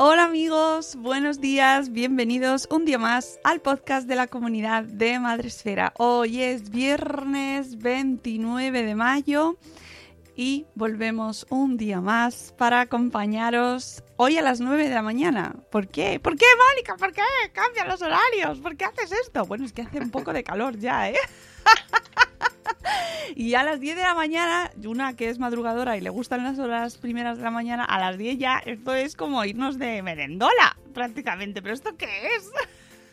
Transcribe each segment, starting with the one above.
Hola amigos, buenos días, bienvenidos un día más al podcast de la comunidad de Madre Esfera. Hoy es viernes 29 de mayo y volvemos un día más para acompañaros hoy a las 9 de la mañana. ¿Por qué? ¿Por qué, Mónica? ¿Por qué? Cambian los horarios. ¿Por qué haces esto? Bueno, es que hace un poco de calor ya, ¿eh? Y a las 10 de la mañana, una que es madrugadora y le gustan las horas primeras de la mañana, a las 10 ya, esto es como irnos de merendola, prácticamente. ¿Pero esto qué es?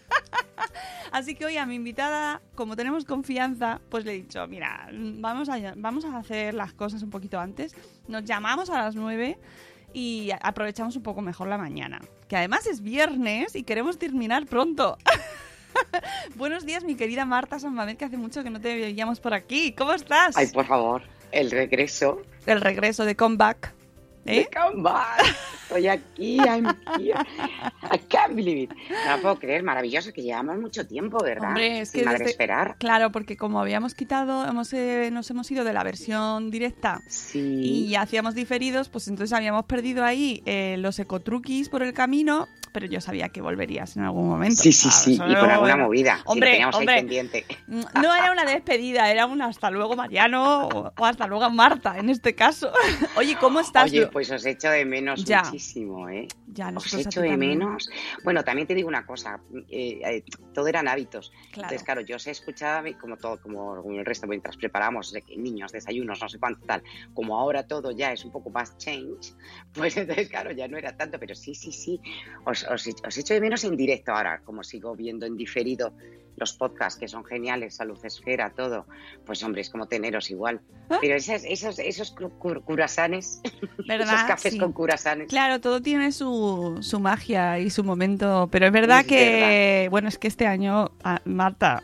Así que hoy a mi invitada, como tenemos confianza, pues le he dicho, mira, vamos a, vamos a hacer las cosas un poquito antes. Nos llamamos a las 9 y aprovechamos un poco mejor la mañana. Que además es viernes y queremos terminar pronto. Buenos días, mi querida Marta Sanmamed, que hace mucho que no te veíamos por aquí. ¿Cómo estás? Ay, por favor, el regreso. El regreso de comeback. ¿Eh? Comeback. Estoy aquí, I'm here. I can't believe it. No lo puedo creer, maravilloso, que llevamos mucho tiempo, ¿verdad? Hombre, es Sin que desde- esperar. Claro, porque como habíamos quitado, hemos, eh, nos hemos ido de la versión directa Sí. y hacíamos diferidos, pues entonces habíamos perdido ahí eh, los ecotruquis por el camino, pero yo sabía que volverías en algún momento. Sí, sí, Ah, sí, y con alguna movida. Hombre, que teníamos hombre. ahí pendiente. No era una despedida, era un hasta luego Mariano o, o hasta luego Marta en este caso. Oye, ¿cómo estás? Oye, pues os echo de menos Ya. muchísimo, ¿eh? ya Os echo de también. menos. Bueno, también te digo una cosa, eh, eh, todo eran hábitos. Claro. Entonces, claro, yo os escuchaba como todo, como el resto, mientras preparamos niños, desayunos, no sé cuánto tal, como ahora todo ya es un poco más change, pues entonces, claro, ya no era tanto, pero sí, sí, sí, os, os, os echo de menos en directo ahora, como sigo viendo en diferido los podcasts que son geniales, Salud Esfera, todo, pues hombre, es como teneros igual. Ah. Pero esas, esos, esos curasanes, esos cafés Sí. con curasanes, Claro, todo tiene su, su magia y su momento, pero es verdad Es que, bueno, es que este año, ah, Marta,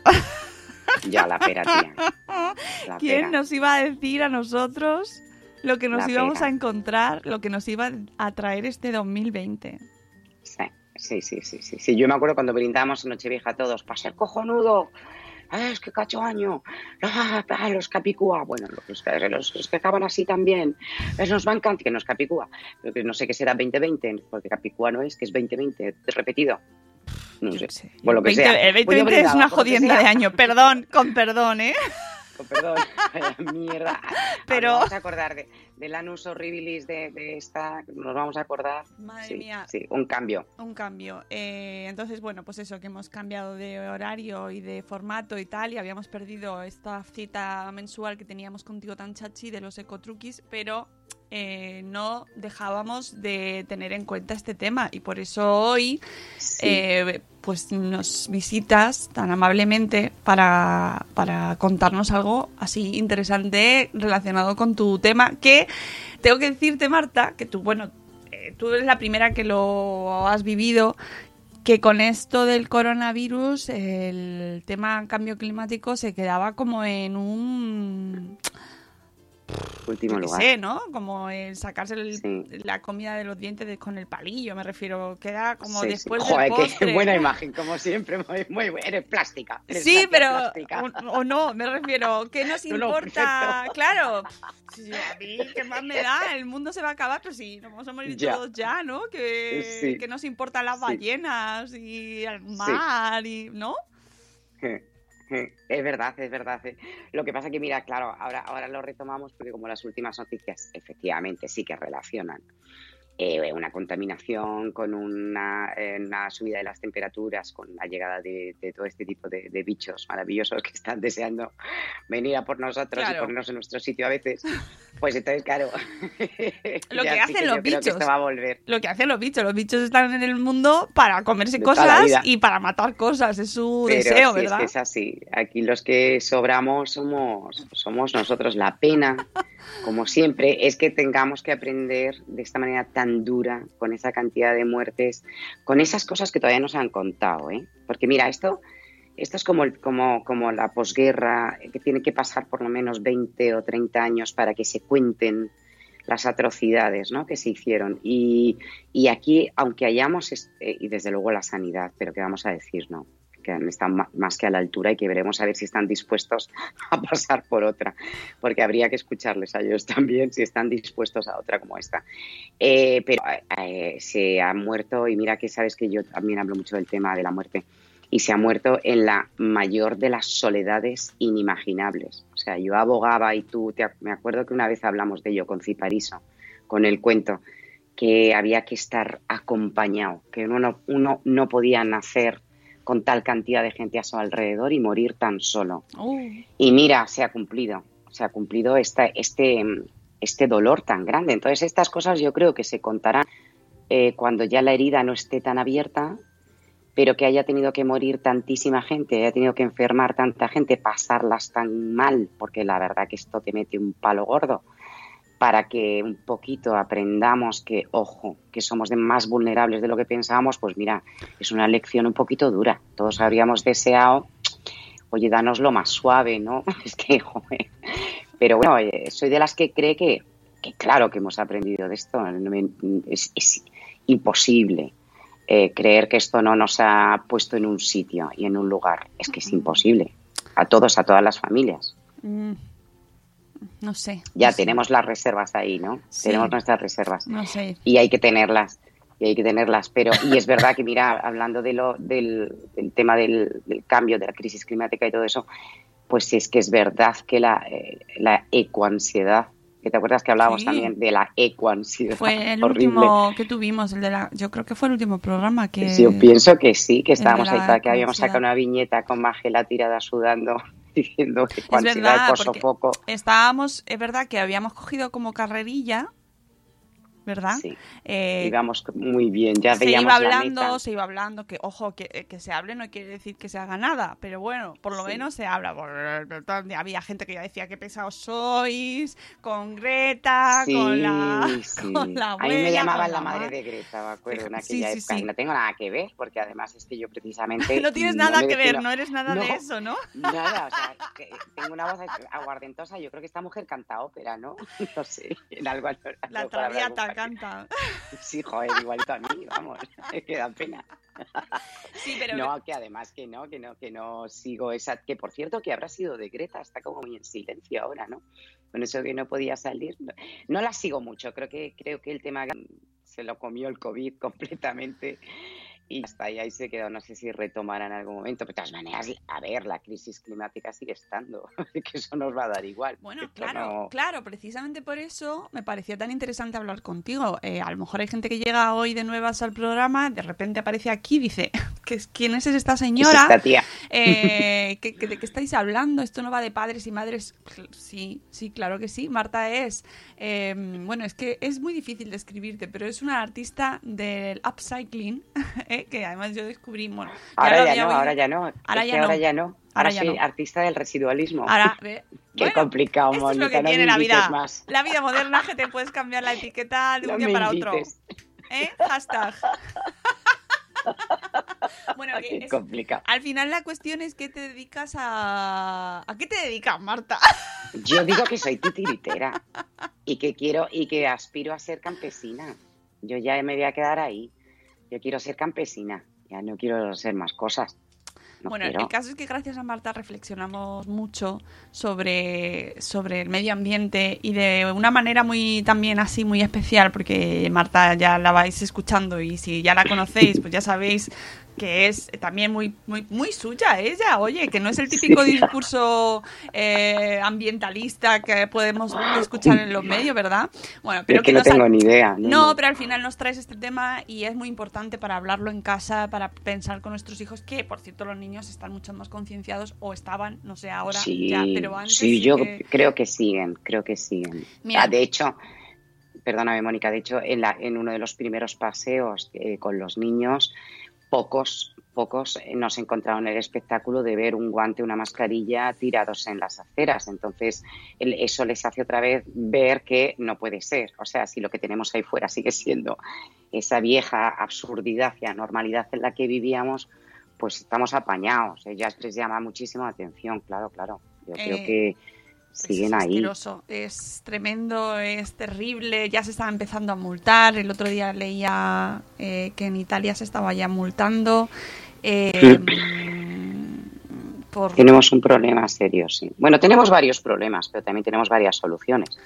ya la pera, tía. La ¿quién pera. nos iba a decir a nosotros lo que nos La íbamos pera. a encontrar, lo que nos iba a traer este 2020? Sí, sí, sí, sí, sí. Yo me acuerdo cuando brindábamos en Nochevieja todos, para ser cojonudo. Ah, es que cacho año. Ah, ah, los capicúa. Bueno, los, que- los, los que acaban así también. Es nos va a encantar que nos capicúa. Pero que no sé qué será 2020, porque capicúa no es, que es 2020 repetido. No sé. Por lo que 20 sea. El Pues yo 2020 es una jodienda de año, perdón, con perdón, ¿eh? Oh, Perdón, mierda. Pero-. Nos vamos a acordar de, del anus horribilis de, de esta. Nos vamos a acordar. Madre sí, mía. Sí, un cambio. Un cambio. Eh, entonces, bueno, pues eso, que hemos cambiado de horario y de formato y tal, y habíamos perdido esta cita mensual que teníamos contigo tan chachi de los ecotruquis, pero eh, no dejábamos de tener en cuenta este tema y por eso hoy Sí. eh, pues nos visitas tan amablemente para, para contarnos algo así interesante relacionado con tu tema que tengo que decirte Marta que tú bueno eh, tú eres la primera que lo has vivido que con esto del coronavirus el tema cambio climático se quedaba como en un Último qué lugar. sé, ¿no? Como el sacarse el- Sí. la comida de los dientes con el palillo, me refiero. Queda como Sí, sí. después Joder, del qué postre. buena imagen, como siempre. Muy, muy buena. Eres plástica. eres Sí, plástica, pero plástica. o, o no, me refiero, ¿qué nos No, no, importa? claro, a mí qué más me da, el mundo se va a acabar, pero sí, nos vamos a morir Ya. todos ya, ¿no? Que, que nos importan las ballenas y el mar y, ¿no? Es verdad, es verdad. eh. Lo que pasa que, mira, claro, ahora, ahora lo retomamos porque como las últimas noticias efectivamente sí que relacionan eh, una contaminación con una, eh, una subida de las temperaturas, con la llegada de, de todo este tipo de, de bichos maravillosos que están deseando venir a por nosotros Claro. y ponernos en nuestro sitio a veces, pues entonces, claro. Lo que hacen los que bichos. esto va a volver. Lo que hacen los bichos, los bichos están en el mundo para comerse De cosas y para matar cosas, es su Pero deseo, ¿verdad? es que es así. Aquí los que sobramos somos, somos nosotros. La pena, como siempre, es que tengamos que aprender de esta manera tan dura, con esa cantidad de muertes, con esas cosas que todavía nos han contado. ¿eh? Porque mira, esto, esto es como, como, como la posguerra, que tiene que pasar por lo menos 20 o 30 años para que se cuenten las atrocidades ¿no? que se hicieron. Y, y aquí, aunque hayamos, est- eh, y desde luego la sanidad, pero ¿qué vamos a decir? no que han estado más que a la altura y que veremos a ver si están dispuestos a pasar por otra, porque habría que escucharles a ellos también si están dispuestos a otra como esta. Eh, pero eh, se ha muerto, y mira que sabes que yo también hablo mucho del tema de la muerte, y se ha muerto en la mayor de las soledades inimaginables. O sea, yo abogaba y tú, te me acuerdo que una vez hablamos de ello con Cipariso, con el cuento, que había que estar acompañado, que uno no, uno no podía nacer con tal cantidad de gente a su alrededor y morir tan solo. Uh, Y mira, se ha cumplido, se ha cumplido esta, este, este dolor tan grande. Entonces, estas cosas yo creo que se contarán eh, cuando ya la herida no esté tan abierta, pero que haya tenido que morir tantísima gente, haya tenido que enfermar tanta gente, pasarlas tan mal, porque la verdad que esto te mete un palo gordo, para que un poquito aprendamos que, ojo, que somos de más vulnerables de lo que pensábamos, pues mira, es una lección un poquito dura. Todos habríamos deseado oye, danoslo más suave, ¿no? Es que, joder. Pero bueno, eh, soy de las que cree que, que claro que hemos aprendido de esto. Es imposible eh, creer que esto no nos ha puesto en un sitio y en un lugar. Es que es imposible. A todos, a todas las familias. mm, no sé. Ya no sé, tenemos las reservas ahí, ¿no? Sí. Tenemos nuestras reservas No sé. y hay que tenerlas y hay que tenerlas pero y es verdad que mira hablando de lo del, del tema del, del cambio de la crisis climática y todo eso pues es que es verdad que la, eh, la ecoansiedad que te acuerdas que hablábamos Sí. también de la ecoansiedad Fue el horrible último que tuvimos, el de la. Yo creo que fue el último programa que. Sí, yo pienso que sí que estábamos ahí que habíamos sacado una viñeta con Magela tirada sudando diciendo Es verdad, porque sofoco estábamos, es verdad que habíamos cogido como carrerilla, ¿verdad? sí Eh, íbamos muy bien ya se veíamos iba la hablando, meta. se iba hablando, que ojo, que, eh, que se hable no quiere decir que se haga nada, pero bueno, por lo Sí. menos se habla. Había gente que ya decía que pesados sois, con Greta, Sí, con la, con la A mí me abuela, llamaban la madre ma- de Greta, me acuerdo, en aquella época. Y no tengo nada que ver, porque además es que yo precisamente... No tienes nada que ver, no eres nada de eso, ¿no? Nada, o sea, que tengo una voz aguardentosa. Yo creo que esta mujer canta ópera, ¿no? No sé, en algo... La algo hablar traviata con- canta. Sí, joder, igualito a mí, vamos, que da pena. Sí, pero No, que además que no, que no, que no sigo esa... Que por cierto, que habrá sido de Greta, está como muy en silencio ahora, ¿no? Con eso que no podía salir. No, no la sigo mucho, creo que, creo que el tema se lo comió el COVID completamente y hasta ahí, ahí se quedó. No sé si retomará en algún momento. Pero de todas maneras, a ver, la crisis climática sigue estando, que eso nos va a dar igual. Bueno, claro, no- claro, precisamente por eso me parecía tan interesante hablar contigo. Eh, a lo mejor hay gente que llega hoy de nuevas al programa, de repente aparece aquí y dice, ¿qué es- ¿quién es esta señora? esta tía? Eh, ¿qué- qué- ¿De qué estáis hablando? Esto no va de padres y madres. Sí, sí, claro que sí. Marta es, eh, bueno, es que es muy difícil describirte, pero es una artista del upcycling, que además yo descubrí, bueno, Ahora ya no, oído. ahora ya no. Ahora ya no. ahora ya no. Ahora Ahora soy no. artista del residualismo. Ahora, Qué bueno, complicado, esto es lo que no tiene la vida. más. La vida moderna que te puedes cambiar la etiqueta de un No día para otro. ¿Eh? Hashtag. bueno, que es- al final la cuestión es que te dedicas a... ¿A qué te dedicas, Marta? Yo digo que soy titiritera y que quiero y que aspiro a ser campesina. Yo ya me voy a quedar ahí. Yo quiero ser campesina. Ya no quiero ser más cosas. No bueno, quiero. el caso es que gracias a Marta reflexionamos mucho sobre, sobre el medio ambiente y de una manera muy también así muy especial, porque Marta ya la vais escuchando y si ya la conocéis, pues ya sabéis que es también muy muy muy suya ella, oye, que no es el típico discurso eh, ambientalista que podemos escuchar en los medios, ¿verdad? Bueno, Pero es que no tengo ni idea. no, pero al final nos traes este tema y es muy importante para hablarlo en casa, para pensar con nuestros hijos, que por cierto los niños están mucho más concienciados o estaban, no sé ahora, sí, ya, pero antes. sí, sí yo que- creo que siguen, creo que siguen. Mira. Ah, de hecho, perdóname, Mónica, de hecho, en, la, en uno de los primeros paseos eh, con los niños, pocos, pocos eh, nos encontraron el espectáculo de ver un guante, una mascarilla tirados en las aceras. Entonces, eso les hace otra vez ver que no puede ser. O sea, si lo que tenemos ahí fuera sigue siendo esa vieja absurdidad y anormalidad en la que vivíamos, pues estamos apañados. Ellas les llama muchísimo la atención, claro, claro. Yo creo Eh, que siguen es ahí. asqueroso, es tremendo, es terrible, ya se estaba empezando a multar. El otro día leía eh, que en Italia se estaba ya multando. eh, por Tenemos un problema serio, sí. Bueno, tenemos varios problemas, pero también tenemos varias soluciones.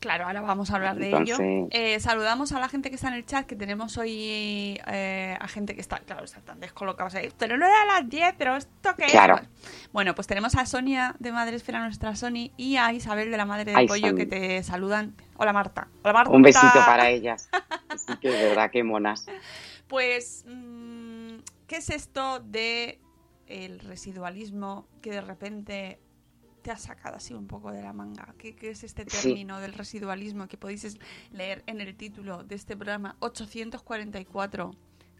Claro, ahora vamos a hablar de Entonces- ello. Eh, saludamos a la gente que está en el chat, que tenemos hoy eh, a gente que está, claro, está tan descolocados ahí. Pero no era a las 10, pero ¿esto qué Claro. es? Bueno, pues tenemos a Sonia de Madre Esfera, nuestra Sony, y a Isabel de la Madre del Pollo, que te saludan. Hola Marta. Hola Marta. Un besito para ellas. Sí que es verdad, qué monas. Pues, mm, ¿qué es esto de el residualismo que de repente te ha sacado así un poco de la manga? ¿Qué, qué es este Sí. término del residualismo que podéis leer en el título de este programa 844?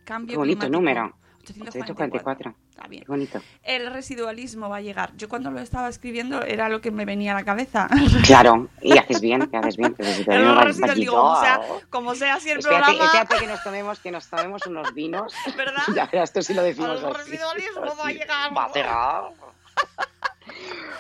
Cambio Qué bonito climático. número. 844. 844. Está bien. Qué bonito. El residualismo va a llegar. Yo cuando lo estaba escribiendo era lo que me venía a la cabeza. Claro, y haces bien, que haces bien. que si un residual, digo, como sea, ratito. como sea así el Espérate, programa, espérate que nos tomemos, que nos tomemos unos vinos. ¿verdad? Ya verás, esto sí lo decimos El así. residualismo va a llegar. Va a llegar.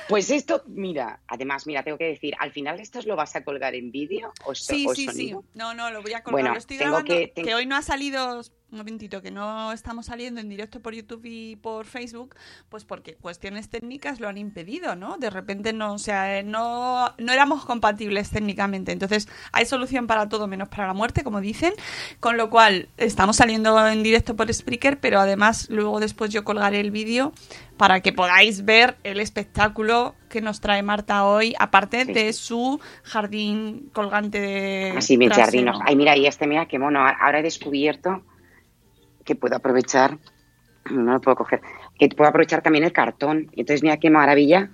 Pues esto, mira, además, mira, tengo que decir, al final esto lo vas a colgar en vídeo o, so- Sí, o sí, sí. No, no, lo voy a colgar. Bueno, lo estoy tengo grabando. que- Que, hoy no ha salido. Un momentito, que no estamos saliendo en directo por YouTube y por Facebook, pues porque cuestiones técnicas lo han impedido, ¿no? De repente no, o sea, no, no éramos compatibles técnicamente. Entonces, hay solución para todo menos para la muerte, como dicen. Con lo cual, estamos saliendo en directo por Spreaker, pero además, luego después yo colgaré el vídeo para que podáis ver el espectáculo que nos trae Marta hoy, aparte Sí. de su jardín colgante de. Así, mis trasero. jardinos. Ay, mira, y este, mira, qué mono. Ahora he descubierto que puedo aprovechar, no lo puedo coger, que puedo aprovechar también el cartón. Entonces, mira qué maravilla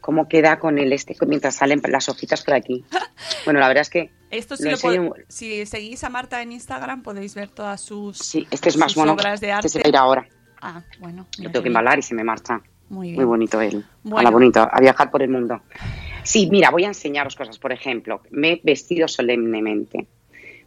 cómo queda con el este, mientras salen las hojitas por aquí. Bueno, la verdad es que Esto sí Lo lo enseño- pod- si seguís a Marta en Instagram podéis ver todas sus, sí, este es más mono. obras de Este arte. se va a ir ahora. Ah, bueno. Lo tengo que embalar y se me marcha. Muy bien. Muy bonito él. Bueno. Hola, bonito. A viajar por el mundo. Sí, mira, voy a enseñaros cosas. Por ejemplo, me he vestido solemnemente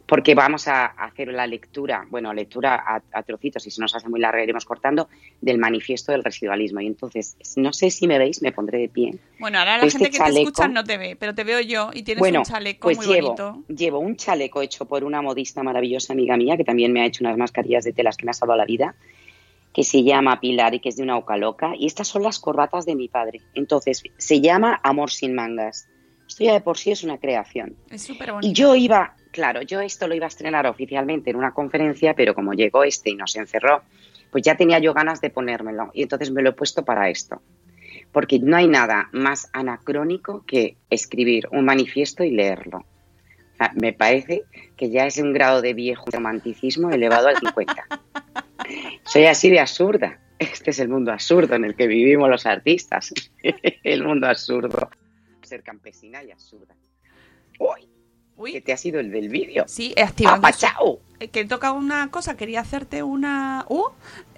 porque vamos a hacer la lectura, bueno, lectura a, a trocitos y si nos hace muy larga iremos cortando, del manifiesto del residualismo. Y entonces, no sé si me veis, me pondré de pie. Bueno, ahora la Este gente que te escucha no te ve, pero te veo yo y tienes bueno, un chaleco pues muy llevo, bonito. llevo un chaleco hecho por una modista maravillosa amiga mía que también me ha hecho unas mascarillas de telas que me ha salvado la vida, que se llama Pilar y que es de una oca loca. Y estas son las corbatas de mi padre. Entonces, se llama Amor sin mangas. Esto ya de por sí es una creación. Es súper bonito. Y yo iba, claro, yo esto lo iba a estrenar oficialmente en una conferencia, pero como llegó este y nos encerró, pues ya tenía yo ganas de ponérmelo. Y entonces me lo he puesto para esto. Porque no hay nada más anacrónico que escribir un manifiesto y leerlo. O sea, me parece que ya es un grado de viejo romanticismo elevado al 50. Soy así de absurda. Este es el mundo absurdo en el que vivimos los artistas. el mundo absurdo. Ser campesina y absurda. Uy, Uy, que te ha sido el del vídeo. sí, he activado. ¡Apachao! Eh, Que he tocado una cosa, quería hacerte una. Uh,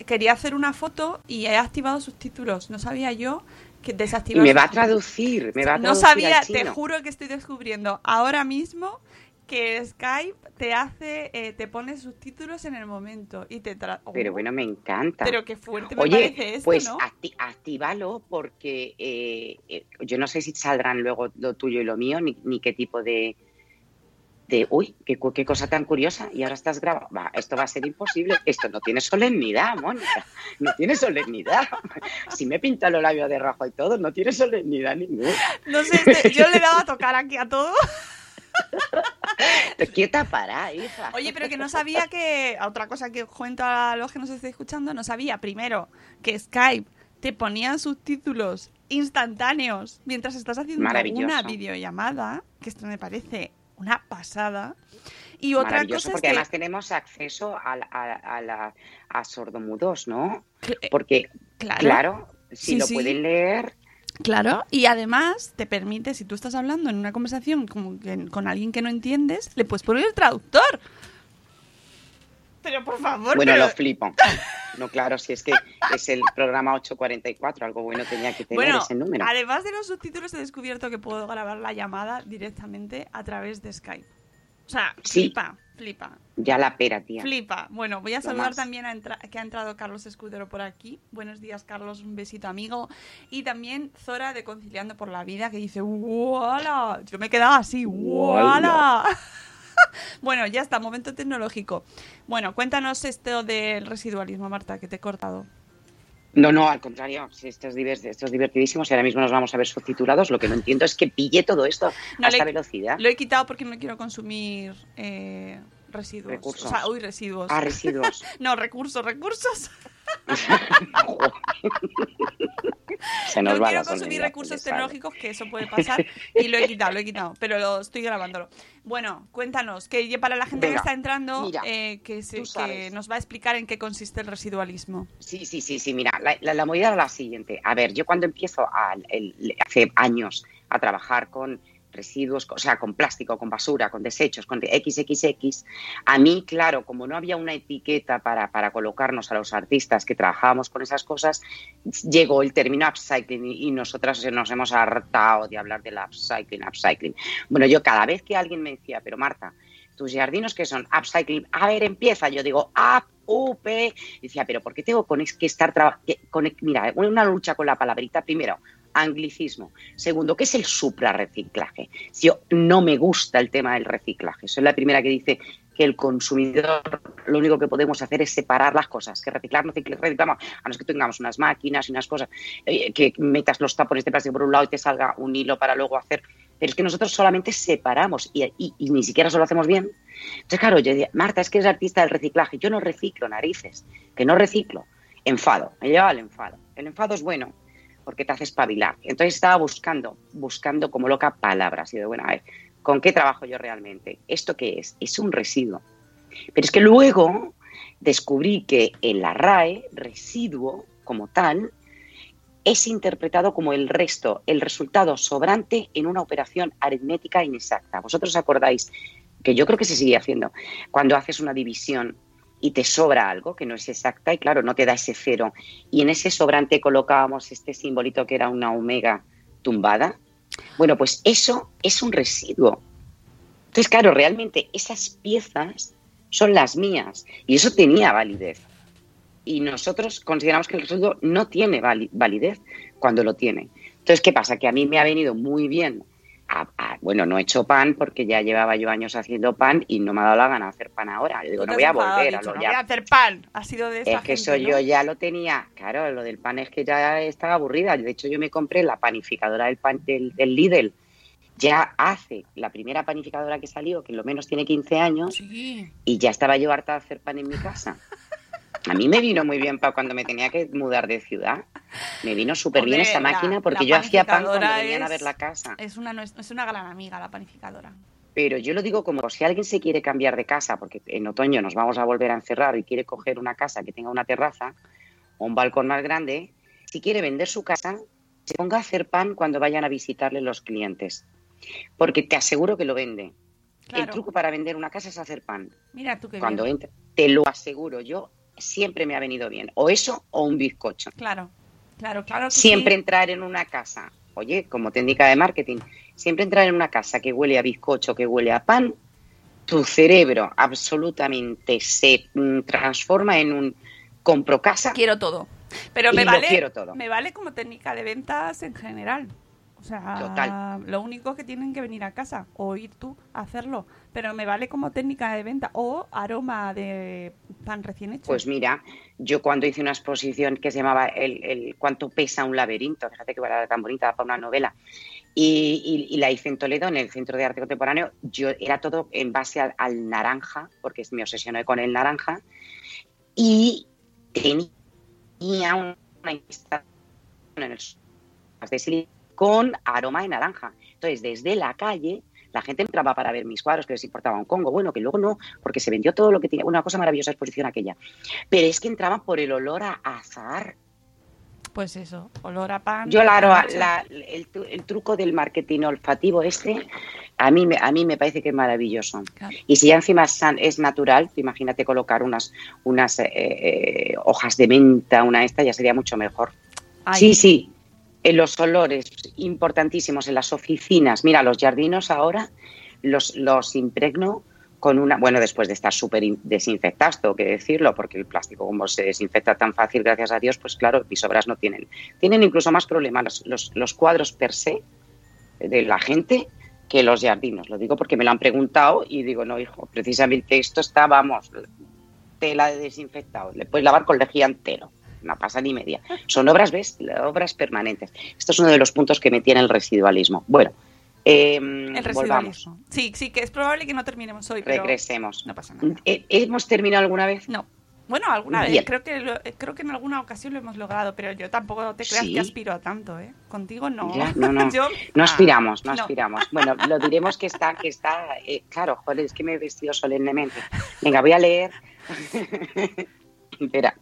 quería hacer una foto y he activado subtítulos. No sabía yo que Y desactivar. me va a traducir, me va a No traducir sabía, al te juro que estoy descubriendo ahora mismo que Skype te hace, eh, te pone subtítulos en el momento y te tra- Pero Oh, bueno, me encanta. pero qué fuerte me Oye, parece esto, pues ¿no? acti- actívalo porque eh, eh, yo no sé si saldrán luego lo tuyo y lo mío, ni, ni qué tipo de... de uy, qué, cosa tan curiosa. Y ahora estás grabando. Va, esto va a ser imposible. Esto no tiene solemnidad, Mónica. No tiene solemnidad. Si me pinta los labios de rojo y todo, no tiene solemnidad ninguna. No sé, este- yo le daba a tocar aquí a todo. Quieta para, hija. Oye, pero que no sabía que, otra cosa que os cuento a los que nos estéis escuchando, no sabía, primero, que Skype te ponía subtítulos instantáneos mientras estás haciendo una videollamada, que esto me parece una pasada. Y otra Maravilloso, cosa es porque que... además tenemos acceso a, a, a la- a sordomudos, ¿no? Eh, Porque, Claro, claro, si Sí, lo sí. pueden leer, claro. Y además te permite, si tú estás hablando en una conversación como que- con alguien que no entiendes, le puedes poner el traductor. Pero por favor, Bueno, pero- lo flipo. No, claro, si es que es el programa 844, algo bueno tenía que tener Bueno, ese número. además de los subtítulos he descubierto que puedo grabar la llamada directamente a través de Skype. O sea, Sí. flipa, flipa, Ya la pera, tía. flipa. Bueno, voy a saludar también a que ha entrado Carlos Escudero por aquí. Buenos días, Carlos, un besito amigo. Y también Zora de Conciliando por la Vida que dice, ¡Wala! Yo me he quedado así, ¡Wala! bueno, ya está, momento tecnológico. Bueno, cuéntanos esto del residualismo, Marta, que te he cortado. No, no, al contrario, esto es, esto es divertidísimo y ahora mismo nos vamos a ver subtitulados. Lo que no entiendo es que pille todo esto No, a esta velocidad. Lo he quitado porque no quiero consumir eh, residuos. Recursos. O sea, uy, residuos. Ah, residuos. No, recursos, recursos. Se nos no va quiero consumir recursos tecnológicos, que eso puede pasar. Y lo he quitado, lo he quitado. Pero lo estoy grabándolo. Bueno, cuéntanos, que para la gente Venga, que está entrando, mira, eh, que, se- nos va a explicar en qué consiste el residualismo. Sí, sí, sí, sí. Mira, la, la, la movida era la siguiente. A ver, yo cuando empiezo a- el- hace años a trabajar con residuos, o sea, con plástico, con basura, con desechos, con XXX, a mí, claro, como no había una etiqueta para, para colocarnos a los artistas que trabajábamos con esas cosas, llegó el término upcycling y, y nosotras nos hemos hartado de hablar del upcycling, upcycling. Bueno, yo cada vez que alguien me decía, pero Marta, tus jardinos que son upcycling, a ver, empieza, yo digo, up, up, decía, pero ¿por qué tengo que estar con- mira, una lucha con la palabrita, primero, anglicismo, segundo, ¿qué es el suprarreciclaje? Yo no me gusta el tema del reciclaje, soy la primera que dice que el consumidor lo único que podemos hacer es separar las cosas, que reciclar no recicl- reciclamos, a no ser que tengamos unas máquinas y unas cosas, eh, que metas los tapones de plástico por un lado y te salga un hilo para luego hacer, pero es que nosotros solamente separamos y ni siquiera eso lo hacemos bien. Entonces, claro, yo decía, Marta, es que eres artista del reciclaje, yo no reciclo narices, que no reciclo, enfado, me lleva al enfado. El enfado es bueno porque te hace espabilar. Entonces estaba buscando, buscando como loca palabras y de bueno, a ver, ¿con qué trabajo yo realmente? ¿Esto qué es? Es un residuo. Pero es que luego descubrí que en la residuo como tal, es interpretado como el resto, el resultado sobrante en una operación aritmética inexacta. ¿Vosotros acordáis? Que yo creo que se sigue haciendo. Cuando haces una división y te sobra algo que no es exacta y claro, no te da ese cero. Y en ese sobrante colocábamos este simbolito que era una omega tumbada. Bueno, pues eso es un residuo. Entonces, claro, realmente esas piezas son las mías y eso tenía validez. Y nosotros consideramos que el residuo no tiene vali- validez cuando lo tiene. Entonces, ¿qué pasa? Que a mí me ha venido muy bien. A- a- bueno, no he hecho pan porque ya llevaba yo años haciendo pan y no me ha dado la gana de hacer pan ahora. Yo digo, no voy a volver a lo "No ya voy a hacer pan. Ha sido de es que gente, eso ¿no? yo ya lo tenía, claro, lo del pan es que ya estaba aburrida. De hecho, yo me compré la panificadora del, pan, del, del Lidl ya hace la primera panificadora que salió, que lo menos tiene 15 años, Sí. y ya estaba yo harta de hacer pan en mi casa. A mí me vino muy bien para cuando me tenía que mudar de ciudad. Me vino súper bien la- máquina porque yo hacía pan cuando panificadora venían a es- ver la casa. Es una, es una gran amiga la panificadora. Pero yo lo digo como si alguien se quiere cambiar de casa, porque en otoño nos vamos a volver a encerrar y quiere coger una casa que tenga una terraza o un balcón más grande, si quiere vender su casa, se ponga a hacer pan cuando vayan a visitarle los clientes. Porque te aseguro que lo vende. El truco para vender una casa es hacer pan. Mira tú qué Cuando entra, te lo aseguro yo, siempre me ha venido bien. O eso o un bizcocho. Claro, claro, claro. que Siempre sí. entrar en una casa, oye, como técnica de marketing, siempre entrar en una casa que huele a bizcocho, que huele a pan, tu cerebro absolutamente se mm, transforma en un compro casa. Quiero todo. Pero me vale, quiero todo. me vale como técnica de ventas en general. O sea, Total. lo único que tienen que venir a casa o ir tú a hacerlo. Pero me vale como técnica de venta o aroma de pan recién hecho. Pues mira, yo cuando hice una exposición que se llamaba el, el cuánto pesa un laberinto, fíjate que era tan bonita para una novela, y, y- y la hice en Toledo, en el Centro de Arte Contemporáneo, yo era todo en base al, al naranja, porque me obsesioné con el naranja, y tenía una instalación en el de con aroma de naranja. Entonces, desde la calle, la gente entraba para ver mis cuadros, que les importaba un congo. Bueno, que luego no, porque se vendió todo lo que tenía. Una cosa maravillosa exposición aquella. Pero es que entraban por el olor a azahar. Pues eso, olor a pan. Yo, hecho. la- el, el truco del marketing olfativo este, a mí, me- a mí me parece que es maravilloso. Claro. Y si ya encima es, natural, imagínate colocar unas, unas eh, eh, hojas de menta, una esta, ya sería mucho mejor. Sí, sí. En los olores importantísimos en las oficinas. Mira, los jardinos ahora los, los impregno con una. Bueno, después de estar súper in- desinfectados, tengo que decirlo, porque el plástico, como se desinfecta tan fácil, gracias a Dios, pues claro, mis obras no tienen. Tienen incluso más problemas los, los, los cuadros per se de la gente que los jardinos. Lo digo porque me lo han preguntado y digo, no, hijo, precisamente esto está, vamos, tela de desinfectado. Le puedes lavar con lejía entero. No pasa ni media. Son obras, ¿ves? Obras permanentes. Esto es uno de los puntos que me tiene el residualismo. Bueno, eh, el volvamos. residualismo. Sí, sí, que es probable que no terminemos hoy, pero Regresemos. no pasa nada. Eh, ¿Hemos terminado alguna vez? No. Bueno, alguna vez, creo que lo- creo que en alguna ocasión lo hemos logrado, pero yo tampoco te creas Sí. que aspiro a tanto, ¿eh? Contigo no. Ya, no, no. Yo- No ah, aspiramos, no no. aspiramos. Bueno, lo diremos que está, que está, eh, claro, joder, es que me he vestido solemnemente. Venga, voy a leer. Espera,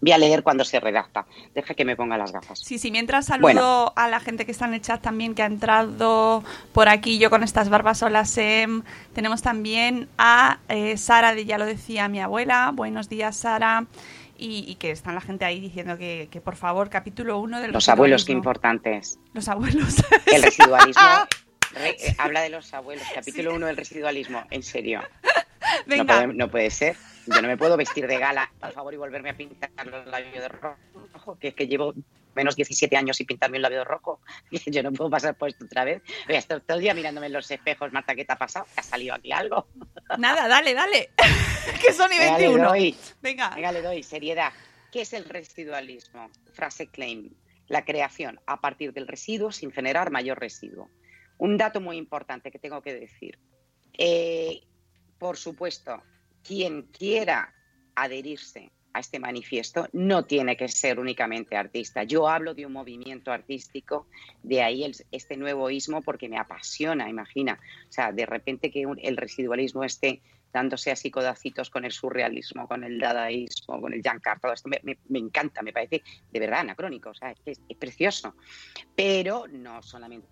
voy a leer cuando se redacta. Deja que me ponga las gafas. Sí, sí, mientras saludo Bueno. a la gente que está en el chat también, que ha entrado por aquí, yo con estas barbas, hola Sem. Tenemos también a eh, Sara, de ya lo decía mi abuela. Buenos días, Sara. Y, y que están la gente ahí diciendo que, que por favor, capítulo 1 del Los abuelos, qué importantes. Los abuelos. El residualismo. re- eh, habla de los abuelos, capítulo 1 del residualismo. En serio. No puede, no puede ser. Yo no me puedo vestir de gala, por favor, y volverme a pintar los labios de rojo, que es que llevo menos 17 años sin pintarme un labio de rojo. Yo no puedo pasar por esto otra vez. Voy a estar todo el día mirándome en los espejos, Marta, ¿qué te ha pasado? ¿Te ha salido aquí algo? nada, dale, dale. que son y Venga, le 21. doy. Venga. Venga, le doy seriedad. ¿Qué es el residualismo? Frase claim. La creación a partir del residuo sin generar mayor residuo. Un dato muy importante que tengo que decir. Eh, por supuesto, quien quiera adherirse a este manifiesto no tiene que ser únicamente artista. Yo hablo de un movimiento artístico, de ahí este nuevo ismo porque me apasiona, imagina. O sea, de repente que el residualismo esté dándose así codacitos con el surrealismo, con el dadaísmo, con el Jankar, todo esto me, encanta, me parece de verdad anacrónico, o sea, es- es precioso. Pero no solamente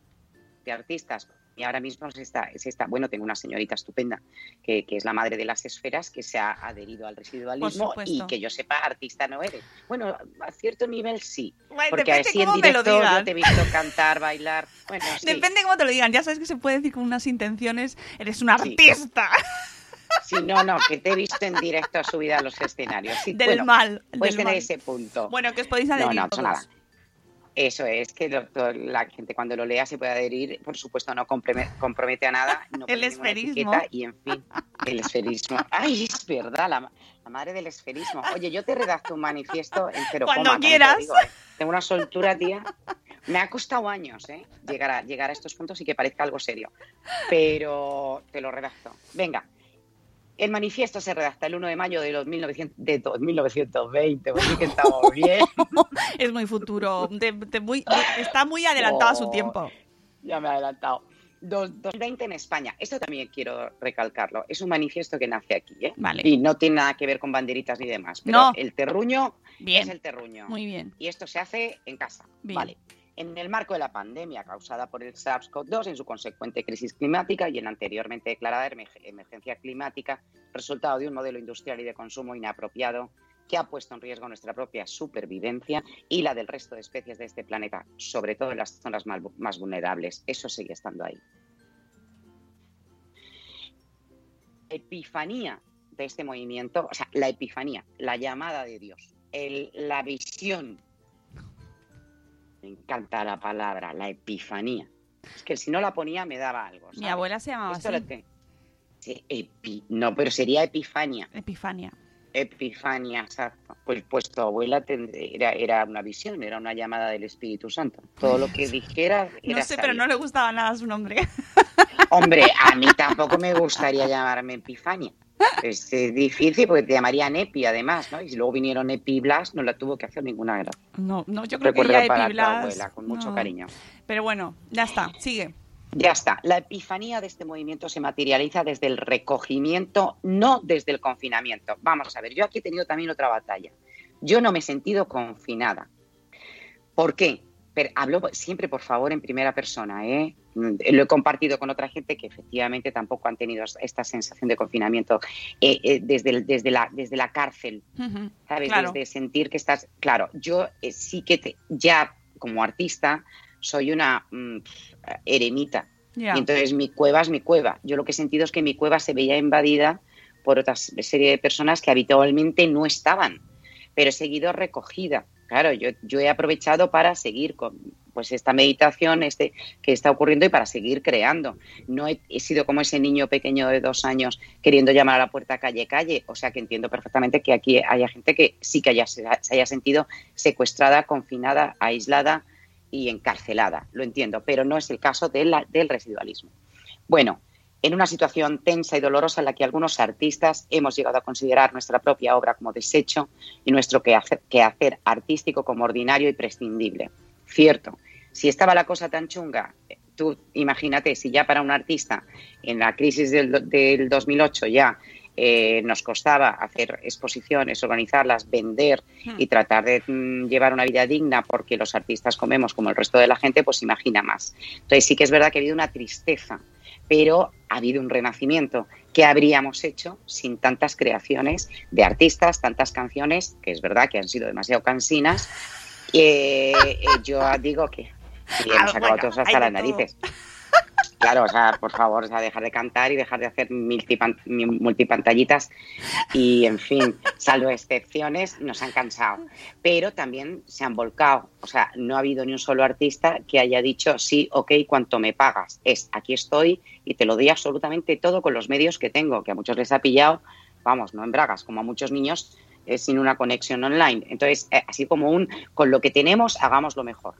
artistas. Y ahora mismo se está, se está, bueno, tengo una señorita estupenda que, que es la madre de las esferas que se ha adherido al residualismo y que yo sepa, artista no eres. Bueno, a cierto nivel sí, Bueno, porque así en directo yo te he visto cantar, bailar. Bueno, sí. Depende cómo te lo digan. Ya sabes que se puede decir con unas intenciones. Eres un artista Sí, no, no, que te he visto en directo subida a los escenarios. Sí, del bueno, mal. Puedes del tener mal. ese punto. Bueno, que os podéis no, adherir no, todos. nada. Eso es, que lo- to- la gente cuando lo lea se puede adherir, por supuesto no comprome- compromete a nada, no El esferismo. etiqueta y en fin, el esferismo. Ay, es verdad, la, ma- la madre del esferismo. Oye, yo te redacto un manifiesto en cero Cuando coma, te quieras. digo, ¿eh? Tengo una soltura, tía. Me ha costado años ¿eh? llegar, a, llegar a estos puntos y que parezca algo serio, pero te lo redacto. Venga. El manifiesto se redacta el 1 de mayo de, los 1900 de do- 1920, pues sí que estamos bien. Es muy futuro. de- de muy- de- está muy adelantado a su tiempo. Ya me he adelantado. 2020 en España. Esto también quiero recalcarlo. Es un manifiesto que nace aquí, ¿eh? Vale. Y no tiene nada que ver con banderitas ni demás. Pero No. el terruño Bien. es el terruño. Muy bien. Y esto se hace en casa. Bien. Vale. En el marco de la pandemia causada por el SARS-CoV-2, en su consecuente crisis climática y en anteriormente declarada emerg- emergencia climática, resultado de un modelo industrial y de consumo inapropiado que ha puesto en riesgo nuestra propia supervivencia y la del resto de especies de este planeta, sobre todo en las zonas más vulnerables. Eso sigue estando ahí. Epifanía de este movimiento, o sea, la epifanía, la llamada de Dios, la visión me encanta la palabra, la epifanía. Es que si no la ponía me daba algo. Mi ¿sabes? abuela se llamaba Esto así. lo que- Sí, epi- No, pero sería epifania. Epifania. Epifania, exacto. Pues, pues tu abuela tend- era, era una visión, era una llamada del Espíritu Santo. Todo lo que dijera era No sé, pero no le gustaba nada su nombre. Hombre, a mí tampoco me gustaría llamarme Epifania. Es, eh, difícil porque te llamarían Epi además, ¿no? Y si luego vinieron Epi Blas, no la tuvo que hacer ninguna guerra. No, no, yo creo Recuerdo que ya para tu Epiblas. abuela, con mucho no. cariño. Pero bueno, ya está, sigue. Ya está. La epifanía de este movimiento se materializa desde el recogimiento, no desde el confinamiento. Vamos a ver, yo aquí he tenido también otra batalla. Yo no me he sentido confinada. ¿Por qué? Pero hablo siempre, por favor, en primera persona. ¿eh? Mm, Lo he compartido con otra gente que efectivamente tampoco han tenido esta sensación de confinamiento eh, eh, desde, desde, la, desde la cárcel. ¿sabes? Claro. Desde sentir que estás. Claro, yo eh, sí que te- ya como artista soy una mm, eremita. Y entonces mi cueva es mi cueva. Yo lo que he sentido es que mi cueva se veía invadida por otra serie de personas que habitualmente no estaban, pero he seguido recogida. Claro, yo, yo he aprovechado para seguir con pues esta meditación este, que está ocurriendo y para seguir creando. No he, sido como ese niño pequeño de dos años queriendo llamar a la puerta calle, calle. O sea que entiendo perfectamente que aquí haya gente que sí que haya, se haya sentido secuestrada, confinada, aislada y encarcelada. Lo entiendo, pero no es el caso de la- del residualismo. Bueno, en una situación tensa y dolorosa en la que algunos artistas hemos llegado a considerar nuestra propia obra como desecho y nuestro quehacer, quehacer artístico como ordinario y prescindible. Cierto, si estaba la cosa tan chunga, tú imagínate, si ya para un artista en la crisis del, del 2008 ya eh, nos costaba hacer exposiciones, organizarlas, vender y tratar de mm, llevar una vida digna porque los artistas comemos como el resto de la gente, pues imagina más. Entonces sí que es verdad que ha habido una tristeza, pero ha habido un renacimiento. ¿Qué habríamos hecho sin tantas creaciones de artistas, tantas canciones, que es verdad que han sido demasiado cansinas? Eh, eh, yo digo que sí, Ah, hemos acabado bueno, todos hasta las todo. Claro, o sea, por favor, o sea, dejar de cantar y dejar de hacer multipan- multipantallitas y, en fin, salvo excepciones, nos han cansado. Pero también se han volcado. O sea, no ha habido ni un solo artista que haya dicho, sí, ok, ¿cuánto me pagas? Es, aquí estoy y te lo doy absolutamente todo con los medios que tengo, que a muchos les ha pillado, vamos, no en bragas, como a muchos niños, eh, sin una conexión online. Entonces, eh, así como un, con lo que tenemos, hagamos lo mejor.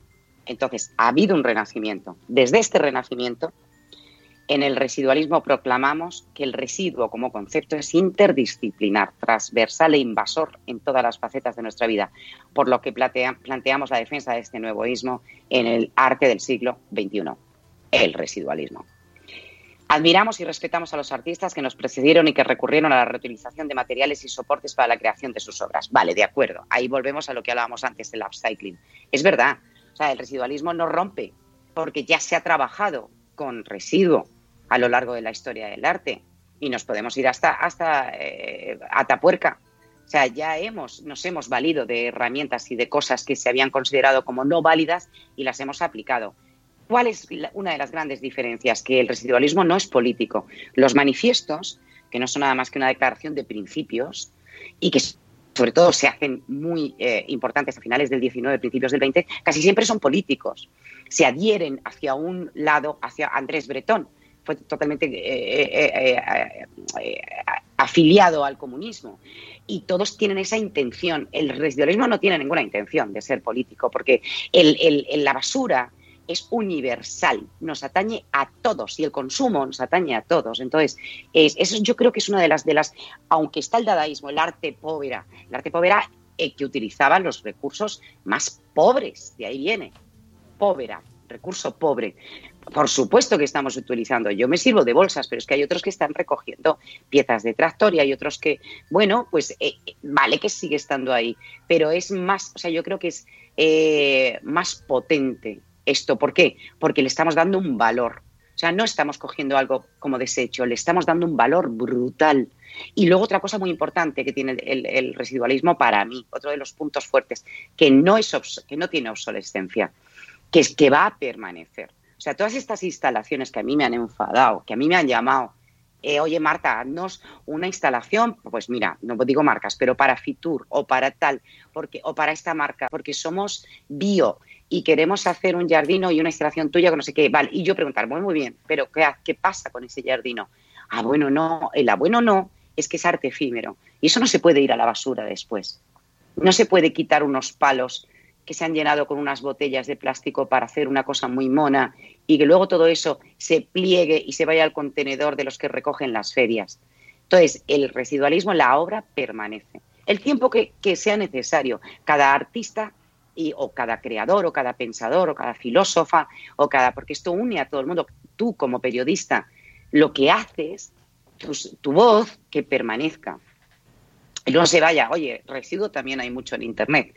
Entonces, ha habido un renacimiento. Desde este renacimiento, en el residualismo proclamamos que el residuo como concepto es interdisciplinar, transversal e invasor en todas las facetas de nuestra vida, por lo que planteamos la defensa de este nuevo ismo en el arte del siglo XXI, el residualismo. Admiramos y respetamos a los artistas que nos precedieron y que recurrieron a la reutilización de materiales y soportes para la creación de sus obras. Vale, de acuerdo. Ahí volvemos a lo que hablábamos antes del upcycling. Es verdad, o sea, el residualismo no rompe porque ya se ha trabajado con residuo a lo largo de la historia del arte y nos podemos ir hasta hasta eh, Atapuerca. O sea, ya hemos nos hemos valido de herramientas y de cosas que se habían considerado como no válidas y las hemos aplicado. ¿Cuál es una de las grandes diferencias? Que el residualismo no es político. Los manifiestos, que no son nada más que una declaración de principios y que sobre todo se hacen muy eh, importantes a finales del 19, principios del 20, casi siempre son políticos. Se adhieren hacia un lado, hacia Andrés Bretón. Fue totalmente eh, eh, afiliado al comunismo. Y todos tienen esa intención. El residualismo no tiene ninguna intención de ser político, porque el- el- el- la basura es universal, nos atañe a todos y el consumo nos atañe a todos. Entonces, es- eso yo creo que es una de las, de las, aunque está el dadaísmo, el arte povera, el arte povera eh, que utilizaba los recursos más pobres, de ahí viene, povera, recurso pobre. por supuesto que estamos utilizando. Yo me sirvo de bolsas, pero es que hay otros que están recogiendo piezas de tractor y hay otros que, bueno, pues eh, vale que sigue estando ahí, pero es más, o sea, yo creo que es eh, más potente esto. ¿Por qué? Porque le estamos dando un valor. O sea, no estamos cogiendo algo como desecho, le estamos dando un valor brutal. Y luego otra cosa muy importante que tiene el, residualismo para mí, otro de los puntos fuertes, que no, es que no tiene obsolescencia, que es que va a permanecer. O sea, todas estas instalaciones que a mí me han enfadado, que a mí me han llamado, eh, oye Marta, haznos una instalación, pues mira, no digo marcas, pero para Fitur o para tal, porque, o para esta marca, porque somos bio, y queremos hacer un jardino y una instalación tuya con no sé qué. Vale, y yo preguntar, muy, muy bien, pero ¿qué, ¿qué pasa con ese jardino? Ah, bueno, no, el bueno no, es que es arte efímero. Y eso no se puede ir a la basura después. No se puede quitar unos palos que se han llenado con unas botellas de plástico para hacer una cosa muy mona y que luego todo eso se pliegue y se vaya al contenedor de los que recogen las ferias. Entonces, el residualismo en la obra permanece. El tiempo que, que sea necesario. Cada artista y, o cada creador o cada pensador o cada filósofa o cada porque esto une a todo el mundo. Tú como periodista lo que haces tu, voz que permanezca. Y no se vaya. Oye residuo también hay mucho en internet.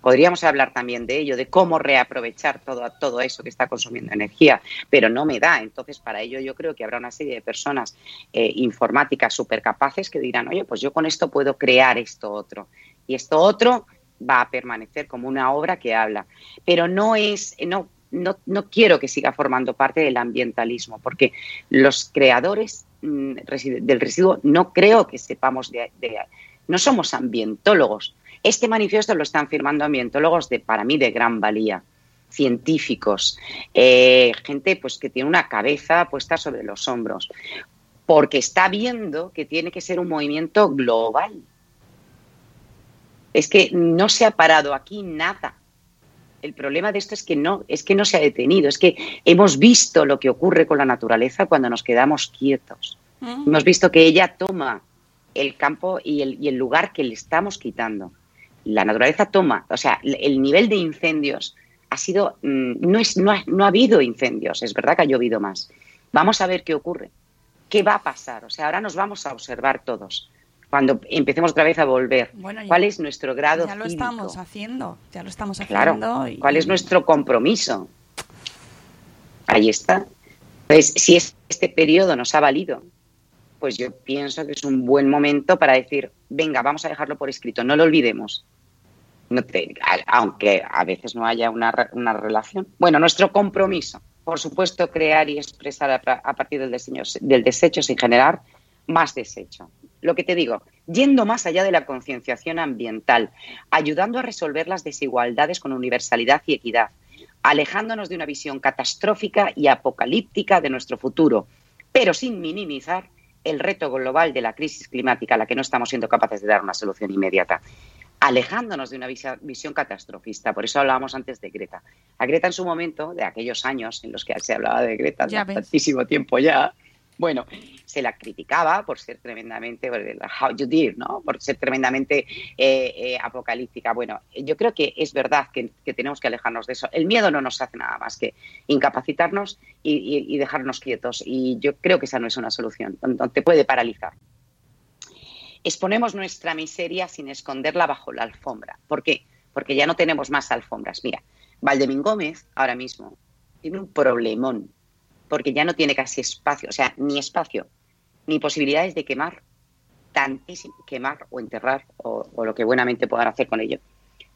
Podríamos hablar también de ello de cómo reaprovechar todo todo eso que está consumiendo energía pero no me da. Entonces para ello yo creo que habrá una serie de personas eh, informáticas súper capaces que dirán oye pues yo con esto puedo crear esto otro y esto otro va a permanecer como una obra que habla. Pero no es, no, no, no quiero que siga formando parte del ambientalismo, porque los creadores mm, del residuo no creo que sepamos de, no somos ambientólogos. Este manifiesto lo están firmando ambientólogos de, para mí, de gran valía científicos, eh, gente pues que tiene una cabeza puesta sobre los hombros, porque está viendo que tiene que ser un movimiento global, es que no se ha parado aquí nada. El problema de esto es que no, es que no se ha detenido, es que hemos visto lo que ocurre con la naturaleza cuando nos quedamos quietos. Mm. Hemos visto que ella toma el campo y el, lugar que le estamos quitando. La naturaleza toma, o sea, el nivel de incendios ha sido, mm, no, es, no, ha, no ha habido incendios, es verdad que ha llovido más. Vamos a ver qué ocurre, qué va a pasar. O sea, ahora nos vamos a observar todos cuando empecemos otra vez a volver. ¿Cuál es nuestro grado? Ya lo estamos haciendo, ya lo estamos haciendo. Claro. ¿Cuál es nuestro compromiso? Ahí está. Entonces, si este periodo nos ha valido, pues yo pienso que es un buen momento para decir, venga, vamos a dejarlo por escrito, no lo olvidemos. aunque a veces no haya una, relación. Bueno, nuestro compromiso, por supuesto, crear y expresar a, partir del, diseño, del desecho sin generar más desecho lo que te digo, yendo más allá de la concienciación ambiental, ayudando a resolver las desigualdades con universalidad y equidad, alejándonos de una visión catastrófica y apocalíptica de nuestro futuro, pero sin minimizar el reto global de la crisis climática a la que no estamos siendo capaces de dar una solución inmediata alejándonos de una visión catastrofista. Por eso hablábamos antes de Greta. A Greta en su momento, de aquellos años en los que se hablaba de Greta, hace tantísimo tiempo ya, bueno, se la criticaba por ser tremendamente, how you did, ¿no? Por ser tremendamente eh, eh, apocalíptica. Bueno, yo creo que es verdad que, tenemos que alejarnos de eso. El miedo no nos hace nada más que incapacitarnos y, dejarnos quietos. Y yo creo que esa no es una solución, te puede paralizar. Exponemos nuestra miseria sin esconderla bajo la alfombra. ¿Por qué? Porque ya no tenemos más alfombras. Mira, Valdemín Gómez ahora mismo tiene un problemón porque ya no tiene casi espacio, o sea, ni espacio, ni posibilidades de quemar tantísimo, quemar o enterrar o, lo que buenamente puedan hacer con ello,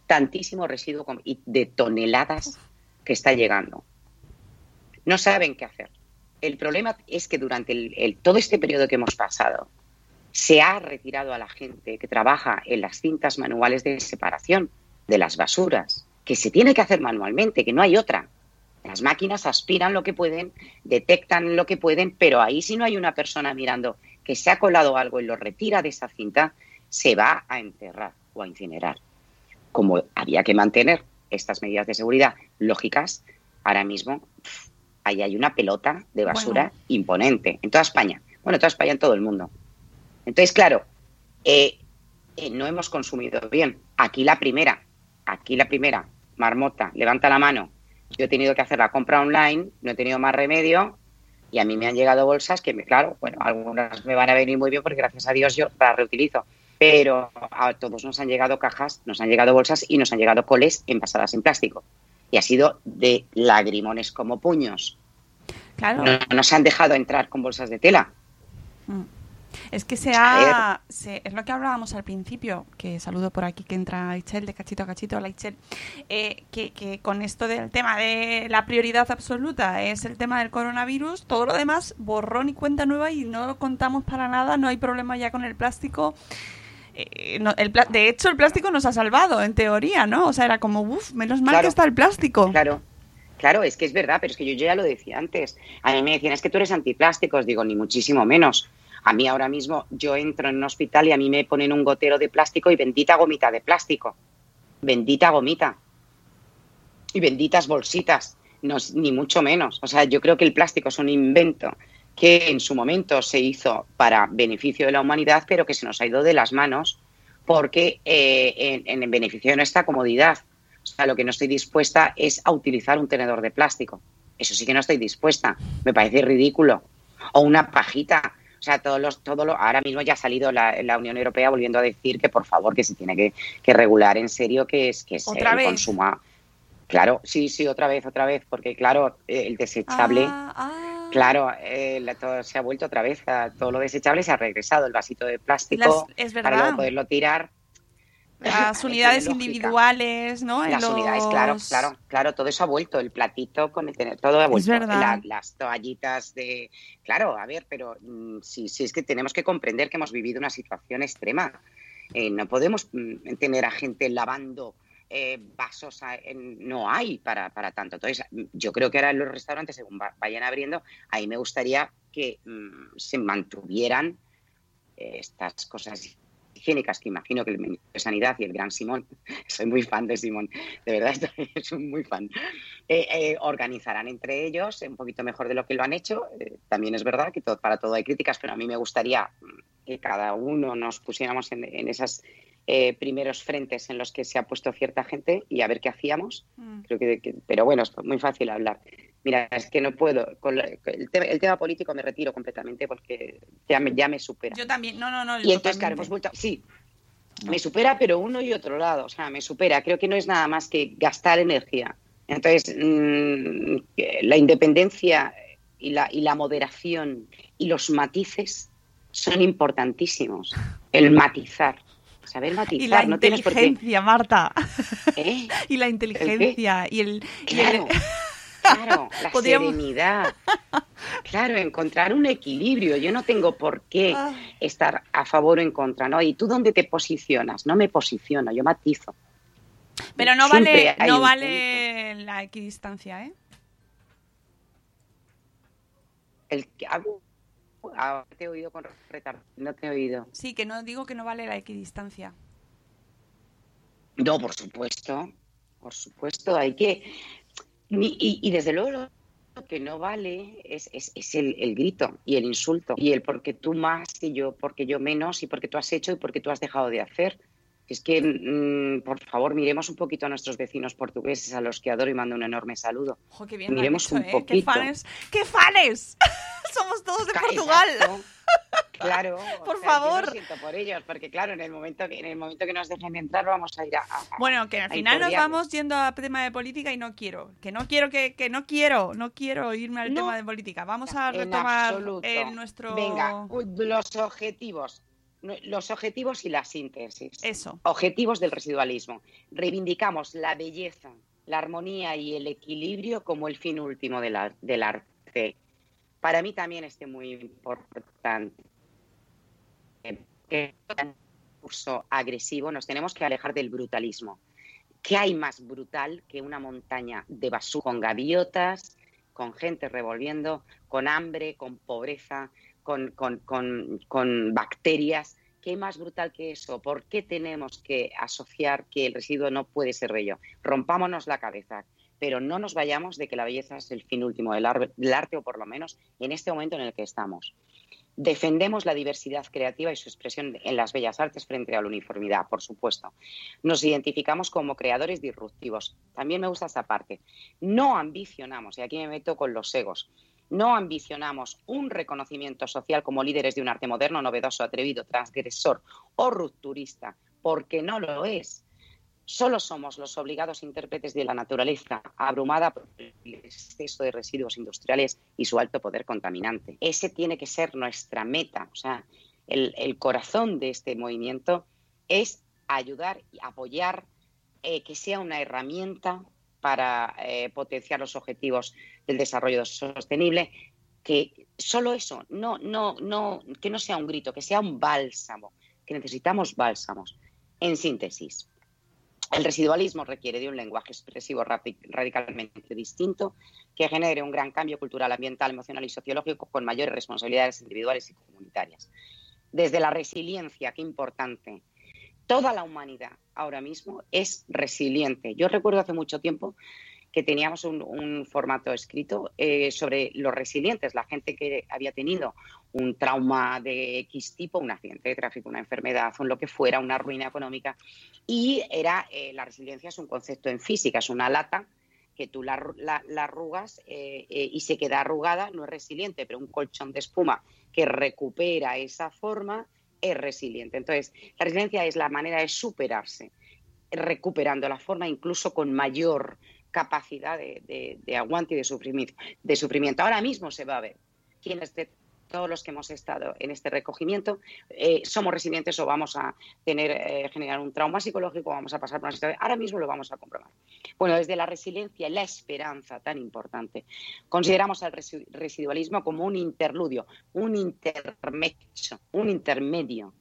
tantísimo residuo de toneladas que está llegando. No saben qué hacer. El problema es que durante el, todo este periodo que hemos pasado, se ha retirado a la gente que trabaja en las cintas manuales de separación de las basuras, que se tiene que hacer manualmente, que no hay otra. Las máquinas aspiran lo que pueden, detectan lo que pueden, pero ahí si no hay una persona mirando que se ha colado algo y lo retira de esa cinta, se va a enterrar o a incinerar. Como había que mantener estas medidas de seguridad lógicas, ahora mismo ahí hay una pelota de basura imponente en toda España. Bueno, en toda España, en todo el mundo. Entonces, claro, eh, eh, no hemos consumido bien. Aquí la primera, aquí la primera, marmota, levanta la mano, yo he tenido que hacer la compra online, no he tenido más remedio y a mí me han llegado bolsas que, me, claro, bueno, algunas me van a venir muy bien porque gracias a Dios yo las reutilizo, pero a todos nos han llegado cajas, nos han llegado bolsas y nos han llegado coles envasadas en plástico. Y ha sido de lagrimones como puños. Claro. No nos han dejado entrar con bolsas de tela. Mm. Es que se ha. Se, es lo que hablábamos al principio, que saludo por aquí que entra Ichel de cachito a cachito. Hola Ichel. Eh, que, que, con esto del tema de la prioridad absoluta es el tema del coronavirus, todo lo demás, borrón y cuenta nueva y no lo contamos para nada, no hay problema ya con el plástico. Eh, no, el de hecho, el plástico nos ha salvado, en teoría, ¿no? O sea, era como, uff, menos mal Claro. que está el plástico. Claro, claro, es que es verdad, pero es que yo ya lo decía antes. A mí me decían, es que tú eres antiplásticos. Digo, ni muchísimo menos. A mí ahora mismo yo entro en un hospital y a mí me ponen un gotero de plástico y bendita gomita de plástico. Bendita gomita. Y benditas bolsitas. No, ni mucho menos. O sea, yo creo que el plástico es un invento que en su momento se hizo para beneficio de la humanidad, pero que se nos ha ido de las manos porque eh, en, en beneficio de nuestra comodidad. O sea, lo que no estoy dispuesta es a utilizar un tenedor de plástico. Eso sí que no estoy dispuesta. Me parece ridículo. O una pajita. O sea, todos los, todo lo, ahora mismo ya ha salido la, la Unión Europea volviendo a decir que por favor que se tiene que, que regular en serio que es que es ¿Otra el vez? consumo. Claro, sí, sí, otra vez, otra vez, porque claro, eh, el desechable, Ah, ah. claro, eh, la- todo, se ha vuelto otra vez, a- todo lo desechable se ha regresado, el vasito de Las- plástico, es para luego poderlo tirar. Las unidades individuales, ¿no? Las unidades, claro, claro, claro, todo eso ha vuelto, el platito con el tener, todo ha vuelto. La- las toallitas de, claro, a ver, pero mm, sí, sí es que tenemos que comprender que hemos vivido una situación extrema. Eh, no podemos mm, tener a gente lavando eh, vasos, a- en- no hay para, para tanto. Entonces, mm, yo creo que ahora en los restaurantes, según va- vayan abriendo, ahí me gustaría que mm, se mantuvieran eh, estas cosas higiénicas que imagino que el ministro de Sanidad y el gran Simón, soy muy fan de Simón, de verdad soy muy fan, eh, eh, organizarán entre ellos un poquito mejor de lo que lo han hecho. Eh, también es verdad que todo- para todo hay críticas, pero a mí me gustaría mm, que cada uno nos pusiéramos en, en esos primeros frentes en los que se ha puesto cierta gente y a ver qué hacíamos. Mm. Creo que, que- pero bueno, es muy fácil hablar. Mira, es que no puedo. Con la- el, tema, el tema político me retiro completamente porque ya me, ya me supera. Yo también, no, no, no. Y entonces, claro, hemos vuelto. Sí, me supera, pero uno y otro lado. O sea, me supera. Creo que no es nada más que gastar energía. Entonces, mm, la independencia y la, y la moderación y los matices son importantísimos. El matizar. Saber matizar. Y la no tienes por qué. inteligencia, Marta. ¿Eh? Y la inteligencia. Y el. y el- Claro, claro, la Podríamos- serenidad. Claro, encontrar un equilibrio. Yo no tengo por qué Ah. estar a favor o en contra, ¿no? ¿Y tú dónde te posicionas? No me posiciono, yo matizo. Pero no Siempre vale, no vale la equidistancia, ¿eh? El que hago- ahora te he oído con retardo, no te he oído. Sí, que no digo que no vale la equidistancia. No, por supuesto, por supuesto, hay que... Y, y- y desde luego lo que no vale es, es- es el, el grito y el insulto y el porque tú más y yo porque yo menos y porque tú has hecho y porque tú has dejado de hacer. Es que, mm, por favor, miremos un poquito a nuestros vecinos portugueses, a los que adoro y mando un enorme saludo. Ojo, qué bien Miremos dicho, un ¿eh? ¡Qué poquito. fanes! ¡Qué fanes! Somos todos de Portugal. Claro, o Por sea, yo lo favor. siento por ellos, porque claro, en el momento que en el momento que nos dejen entrar vamos a ir a, a- Bueno, que al final nos vamos yendo a tema de política y no quiero. Que no quiero, que, que no quiero, no quiero irme al No. tema de política. Vamos a En retomar eh, nuestro... Venga, los objetivos. Los objetivos y la síntesis. Eso. Objetivos del residualismo. Reivindicamos la belleza, la armonía y el equilibrio como el fin último del, ar- del arte. Para mí también es muy importante. Que curso agresivo nos tenemos que alejar del brutalismo. ¿Qué hay más brutal que una montaña de basura con gaviotas, con gente revolviendo, con hambre, con pobreza, con, bacterias? ¿Qué más brutal que eso? ¿Por qué tenemos que asociar que el residuo no puede ser bello? Rompámonos la cabeza, pero no nos vayamos de que la belleza es el fin último del arte, o por lo menos en este momento en el que estamos. Defendemos la diversidad creativa y su expresión en las bellas artes frente a la uniformidad, por supuesto. Nos identificamos como creadores disruptivos. También me gusta esta parte. No ambicionamos, y aquí me meto con los egos, no ambicionamos un reconocimiento social como líderes de un arte moderno, novedoso, atrevido, transgresor o rupturista, porque no lo es. Solo somos los obligados intérpretes de la naturaleza, abrumada por el exceso de residuos industriales y su alto poder contaminante. Ese tiene que ser nuestra meta. O sea, el, corazón de este movimiento es ayudar y apoyar eh, que sea una herramienta para eh, potenciar los objetivos del desarrollo sostenible, que solo eso, no, no, no, que no sea un grito, que sea un bálsamo, que necesitamos bálsamos. En síntesis, el residualismo requiere de un lenguaje expresivo radicalmente distinto que genere un gran cambio cultural, ambiental, emocional y sociológico con mayores responsabilidades individuales y comunitarias. Desde la resiliencia, qué importante, toda la humanidad ahora mismo es resiliente. Yo recuerdo hace mucho tiempo que teníamos un, formato escrito eh, sobre los resilientes, la gente que había tenido un trauma de X tipo, un accidente de tráfico, una enfermedad o lo que fuera, una ruina económica. Y era, eh, la resiliencia es un concepto en física, es una lata que tú la, arrugas eh, y se queda arrugada, no es resiliente, pero un colchón de espuma que recupera esa forma es resiliente. Entonces, la resiliencia es la manera de superarse, recuperando la forma incluso con mayor capacidad de, aguante y de sufrimiento, de sufrimiento. Ahora mismo se va a ver quienes todos los que hemos estado en este recogimiento eh, somos resilientes o vamos a tener eh, generar un trauma psicológico, vamos a pasar por una situación. Ahora mismo lo vamos a comprobar. Bueno, desde la resiliencia y la esperanza tan importante, consideramos al residualismo como un interludio, un intermedio, un intermedio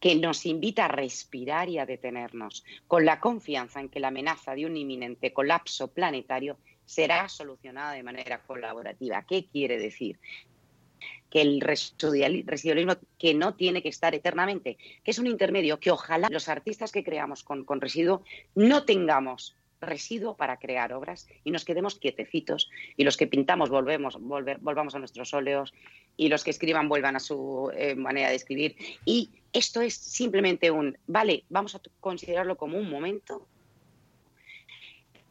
que nos invita a respirar y a detenernos, con la confianza en que la amenaza de un inminente colapso planetario será solucionada de manera colaborativa. ¿Qué quiere decir? Que el residualismo que no tiene que estar eternamente, que es un intermedio, que ojalá los artistas que creamos con, con residuo no tengamos residuo para crear obras y nos quedemos quietecitos y los que pintamos volvemos, volvamos a nuestros óleos y los que escriban vuelvan a su eh, manera de escribir. Y esto es simplemente un, vale, vamos a considerarlo como un momento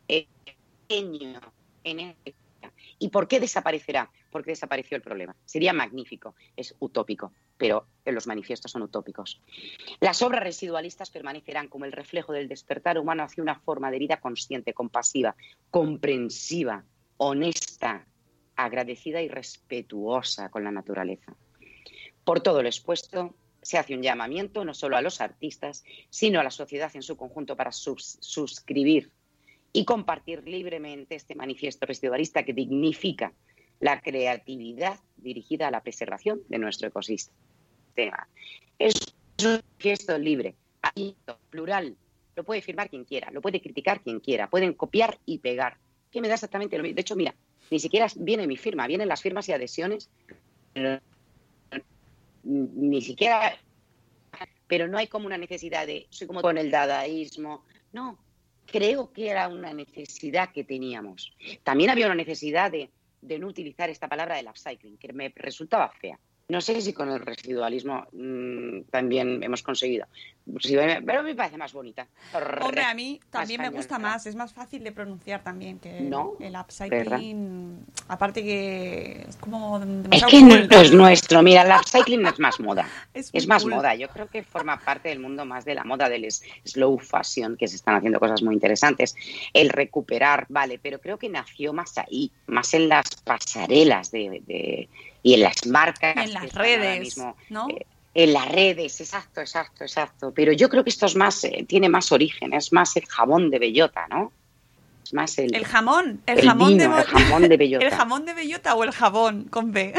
pequeño en ¿Y por qué desaparecerá? Porque desapareció el problema. Sería magnífico, es utópico, pero los manifiestos son utópicos. Las obras residualistas permanecerán como el reflejo del despertar humano hacia una forma de vida consciente, compasiva, comprensiva, honesta, agradecida y respetuosa con la naturaleza. Por todo lo expuesto, se hace un llamamiento no solo a los artistas, sino a la sociedad en su conjunto para suscribir y compartir libremente este manifiesto residualista que dignifica la creatividad dirigida a la preservación de nuestro ecosistema. Es un manifiesto libre, plural, lo puede firmar quien quiera, lo puede criticar quien quiera, pueden copiar y pegar. Que me da exactamente lo mismo. De hecho, mira, ni siquiera viene mi firma, vienen las firmas y adhesiones, ni siquiera, pero no hay como una necesidad de, soy como con el dadaísmo, no, creo que era una necesidad que teníamos. También había una necesidad de, de no utilizar esta palabra del upcycling, que me resultaba fea. No sé si con el residualismo mmm, también hemos conseguido. Pero me parece más bonita. Hombre, a mí también me gusta más. Es más fácil de pronunciar también que ¿No? el upcycling. Aparte que es como... Es que no es nuestro. Mira, el upcycling es más moda. es, es más cool. moda. Yo creo que forma parte del mundo más de la moda del slow fashion, que se están haciendo cosas muy interesantes. El recuperar, vale, pero creo que nació más ahí, más en las pasarelas de, de y en las marcas. En las redes, mismo, ¿no? Eh, en las redes, exacto, exacto, exacto. Pero yo creo que esto es más, eh, tiene más origen, es más el jabón de bellota, ¿no? Es más el, el jamón, el, el jamón, vino, de, el jamón de bellota. ¿El jamón de bellota o el jabón con B?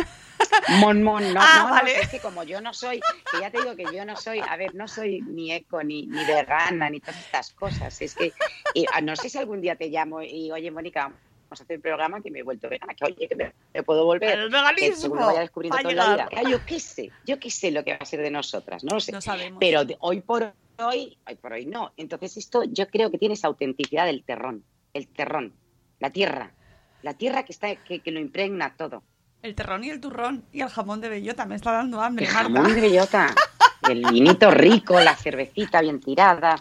Mon, mon, no, ah, no, vale. no, es que como yo no soy, que ya te digo que yo no soy, a ver, no soy ni eco, ni, ni vegana, ni todas estas cosas. Es que, y, no sé si algún día te llamo y, oye, Mónica, vamos a hacer un programa que me he vuelto vegana, que oye, que me, me puedo volver. El veganismo. Que seguro vaya descubriendo toda la vida. Yo qué sé, yo qué sé lo que va a ser de nosotras, no lo sé. No sabemos. Pero de, hoy por hoy, hoy por hoy no. Entonces esto yo creo que tiene esa autenticidad del terrón, el terrón, la tierra, la tierra que está, que, que lo impregna todo. El terrón y el turrón y el jamón de bellota. Me está dando hambre, El Marta. jamón de bellota, el vinito rico, la cervecita bien tirada.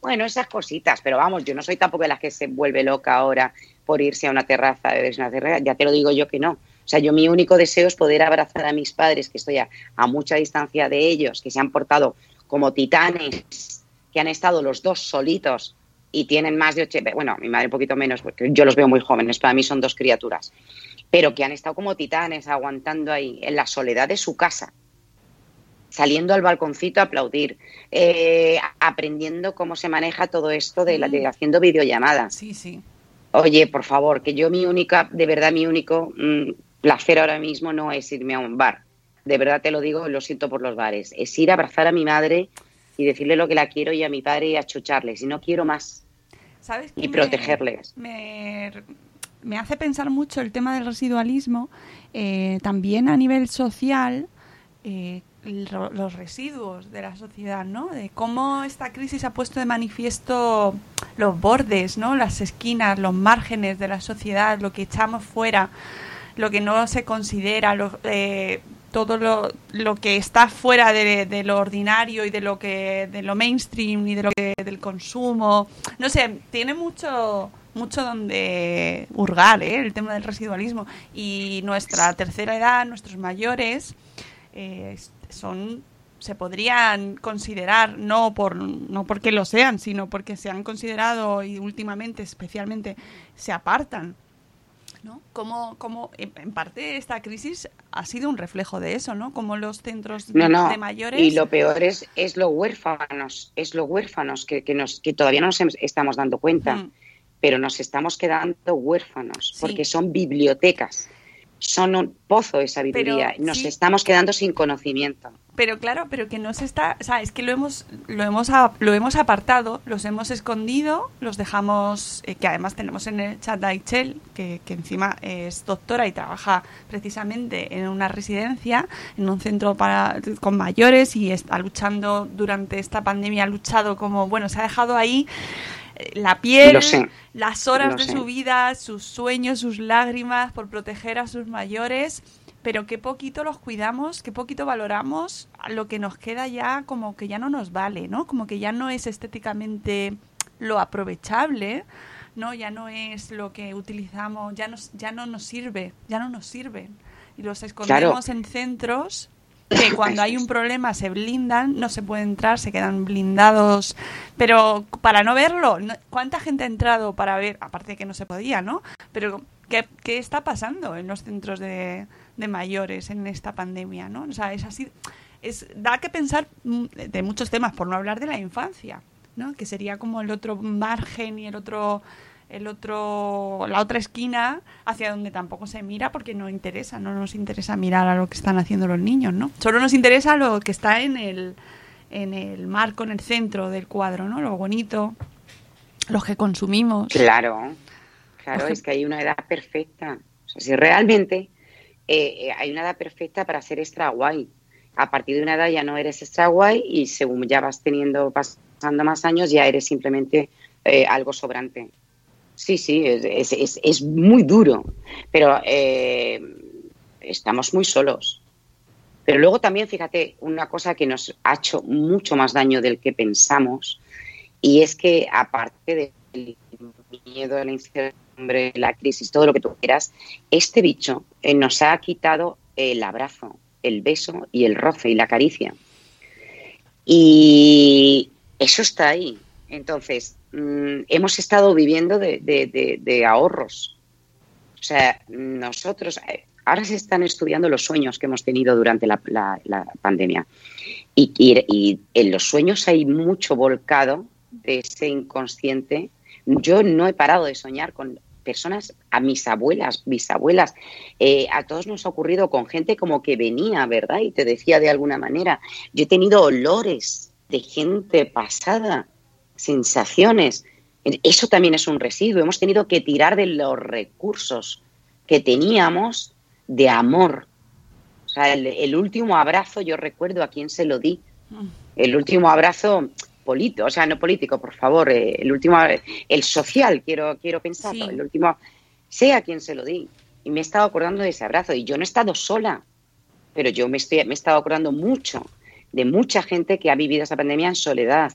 Bueno, esas cositas, pero vamos, yo no soy tampoco de las que se vuelve loca ahora por irse a una terraza, beberse una terraza. Ya te lo digo yo que no. O sea, yo mi único deseo es poder abrazar a mis padres, que estoy a, a mucha distancia de ellos, que se han portado como titanes, que han estado los dos solitos y tienen más de 80, bueno, mi madre un poquito menos, porque yo los veo muy jóvenes, para mí son dos criaturas, pero que han estado como titanes aguantando ahí en la soledad de su casa, saliendo al balconcito a aplaudir, eh, aprendiendo cómo se maneja todo esto de, la, de haciendo videollamadas. Sí, sí. Oye, por favor, que yo mi única, de verdad mi único mm, placer ahora mismo no es irme a un bar. De verdad te lo digo, lo siento por los bares. Es ir a abrazar a mi madre y decirle lo que la quiero y a mi padre y a chucharles. Y no quiero más. ¿Sabes Y me- protegerles. Me, me hace pensar mucho el tema del residualismo, eh, también a nivel social, eh, los residuos de la sociedad, ¿no? De cómo esta crisis ha puesto de manifiesto los bordes, ¿no? Las esquinas, los márgenes de la sociedad, lo que echamos fuera, lo que no se considera, lo- eh, todo lo, lo que está fuera de, de lo ordinario y de lo que de lo mainstream y de lo que del consumo no sé tiene mucho mucho donde hurgar ¿eh? el tema del residualismo y nuestra tercera edad nuestros mayores eh, son se podrían considerar no por no porque lo sean sino porque se han considerado y últimamente especialmente se apartan ¿no? Como, como en parte esta crisis ha sido un reflejo de eso, ¿no? Como los centros No, no. de mayores. Y lo peor es, es lo huérfanos, es lo huérfanos que, que, nos, que todavía no nos estamos dando cuenta, Mm. pero nos estamos quedando huérfanos, Sí. porque son bibliotecas, son un pozo de sabiduría, Pero, nos sí. estamos quedando sin conocimiento. Pero claro, pero que no se está, o sea, es que lo hemos, lo hemos, lo hemos apartado, los hemos escondido, los dejamos, eh, que además tenemos en el chat a Aichel, que, que encima es doctora y trabaja precisamente en una residencia, en un centro para con mayores y está luchando durante esta pandemia, ha luchado como, bueno, se ha dejado ahí la piel, las horas Lo de sé. su vida, sus sueños, sus lágrimas por proteger a sus mayores, pero qué poquito los cuidamos, qué poquito valoramos lo que nos queda ya como que ya no nos vale, ¿no? Como que ya no es estéticamente lo aprovechable, ¿no? Ya no es lo que utilizamos, ya nos, ya no nos sirve, ya no nos sirven. Y los escondemos en centros que cuando hay un problema se blindan, no se puede entrar, se quedan blindados, pero para no verlo, ¿cuánta gente ha entrado para ver? Aparte de que no se podía, ¿no? Pero ¿qué, qué está pasando en los centros de, de mayores en esta pandemia, ¿no? O sea, es así, es, da que pensar mm, de muchos temas, por no hablar de la infancia, ¿no? Que sería como el otro margen y el otro el otro la otra esquina hacia donde tampoco se mira porque no interesa, no nos interesa mirar a lo que están haciendo los niños, ¿no? Solo nos interesa lo que está en el en el marco, en el centro del cuadro, ¿no? Lo bonito, los que consumimos. Claro, claro, es que hay una edad perfecta. O sea, si realmente eh, eh, hay una edad perfecta para ser extra guay. A partir de una edad ya no eres extra guay y según ya vas teniendo, pasando más años, ya eres simplemente eh, algo sobrante. Sí, sí, es, es, muy duro, pero eh, estamos muy solos. Pero luego también, fíjate, una cosa que nos ha hecho mucho más daño del que pensamos, y es que aparte del miedo, la incertidumbre, la crisis, todo lo que tú quieras, este bicho eh, nos ha quitado el abrazo, el beso y el roce y la caricia. Y eso está ahí. Entonces, mmm, hemos estado viviendo de, ahorros. O sea, nosotros, eh, ahora se están estudiando los sueños que hemos tenido durante la, pandemia. Y, en los sueños hay mucho volcado de ese inconsciente. Yo no he parado de soñar con personas, a mis abuelas, bisabuelas, eh, a todos nos ha ocurrido con gente como que venía, ¿verdad? Y te decía de alguna manera, yo he tenido olores de gente pasada, sensaciones. Eso también es un residuo. Hemos tenido que tirar de los recursos que teníamos de amor. O sea, el, el último abrazo, yo recuerdo a quién se lo di. El último abrazo político, o sea, no político, por favor, eh, el último, el social, quiero, quiero pensarlo, sí. el último, sé a quién se lo di. y me he estado acordando de ese abrazo. Y yo no he estado sola, pero yo me, estoy, me he estado acordando mucho de mucha gente que ha vivido esa pandemia en soledad.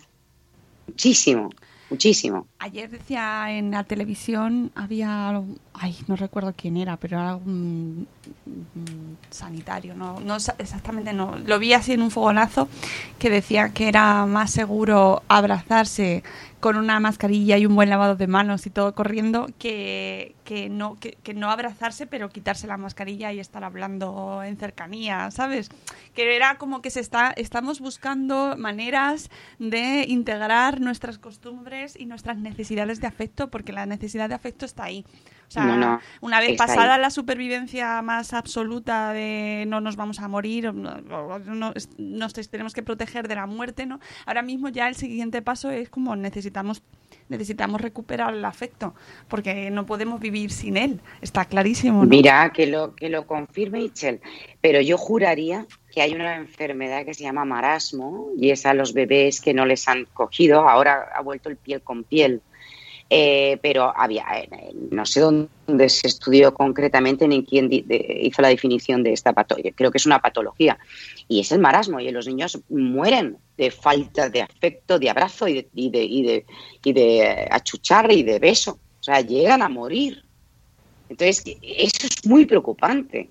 Muchísimo, muchísimo. Ayer decía en la televisión, había, ay, no recuerdo quién era, pero era un, un sanitario, no, no exactamente, no. Lo vi así en un fogonazo que decía que era más seguro abrazarse con una mascarilla y un buen lavado de manos y todo corriendo que, que no que, no abrazarse pero quitarse la mascarilla y estar hablando en cercanía, ¿sabes? Que era como que se está estamos buscando maneras de integrar nuestras costumbres y nuestras necesidades de afecto porque la necesidad de afecto está ahí. O sea, No, no, una vez pasada ahí. la supervivencia más absoluta de no nos vamos a morir, no, nos tenemos que proteger de la muerte, ¿no? Ahora mismo ya el siguiente paso es como necesitamos necesitamos recuperar el afecto, porque no podemos vivir sin él, está clarísimo. Mira, que lo, que lo confirme Itchel, pero yo juraría que hay una enfermedad que se llama marasmo y es a los bebés que no les han cogido, ahora ha vuelto el piel con piel. Eh, pero había, eh, no sé dónde se estudió concretamente ni quién hizo la definición de esta patología. Creo que es una patología y es el marasmo y los niños mueren de falta de afecto, de abrazo y de, y de, y de, y achuchar y de beso. O sea, llegan a morir. Entonces, eso es muy preocupante.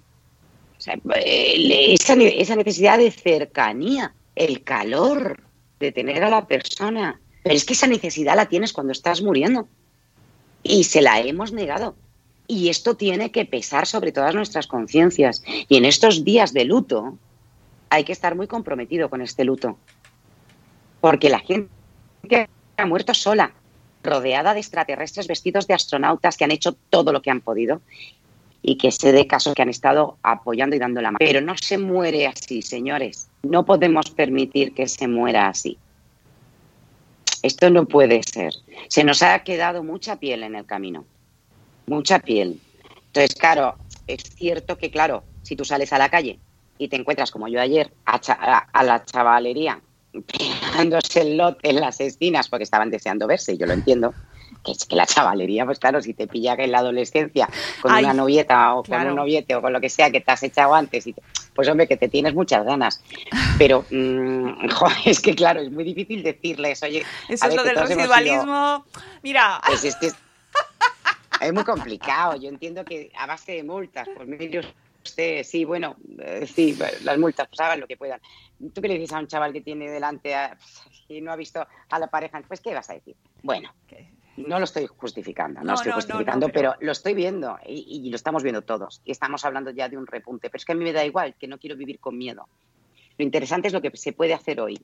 O sea, eh, esa, esa necesidad de cercanía, el calor de tener a la persona. Pero es que esa necesidad la tienes cuando estás muriendo. Y se la hemos negado. Y esto tiene que pesar sobre todas nuestras conciencias. Y en estos días de luto hay que estar muy comprometido con este luto. Porque la gente ha muerto sola, rodeada de extraterrestres vestidos de astronautas que han hecho todo lo que han podido y que sé de casos que han estado apoyando y dando la mano. Pero no se muere así, señores. No podemos permitir que se muera así. Esto no puede ser. Se nos ha quedado mucha piel en el camino. Mucha piel. Entonces, claro, es cierto que, claro, si tú sales a la calle y te encuentras, como yo ayer, a, cha- a- la chavalería pegándose el lote en las esquinas porque estaban deseando verse, yo lo entiendo. Que es que la chavalería, pues claro, si te pilla que en la adolescencia con Ay, una novieta o claro. con un noviete o con lo que sea que te has echado antes, y te- pues hombre, que te tienes muchas ganas. Pero, mm, jo, es que claro, es muy difícil decirles, oye, Eso a es ver, lo del sido- residualismo. Mira, pues es que es, es muy complicado. Yo entiendo que a base de multas, pues mire usted, sí, bueno, eh, sí, las multas, pues hagan lo que puedan. ¿Tú qué le dices a un chaval que tiene delante a- y no ha visto a la pareja? Pues, ¿qué vas a decir? Bueno, no lo estoy justificando, no, No, lo estoy no, justificando, no, pero... pero- lo estoy viendo y, y lo estamos viendo todos. Y estamos hablando ya de un repunte, pero es que a mí me da igual, que no quiero vivir con miedo. Lo interesante es lo que se puede hacer hoy.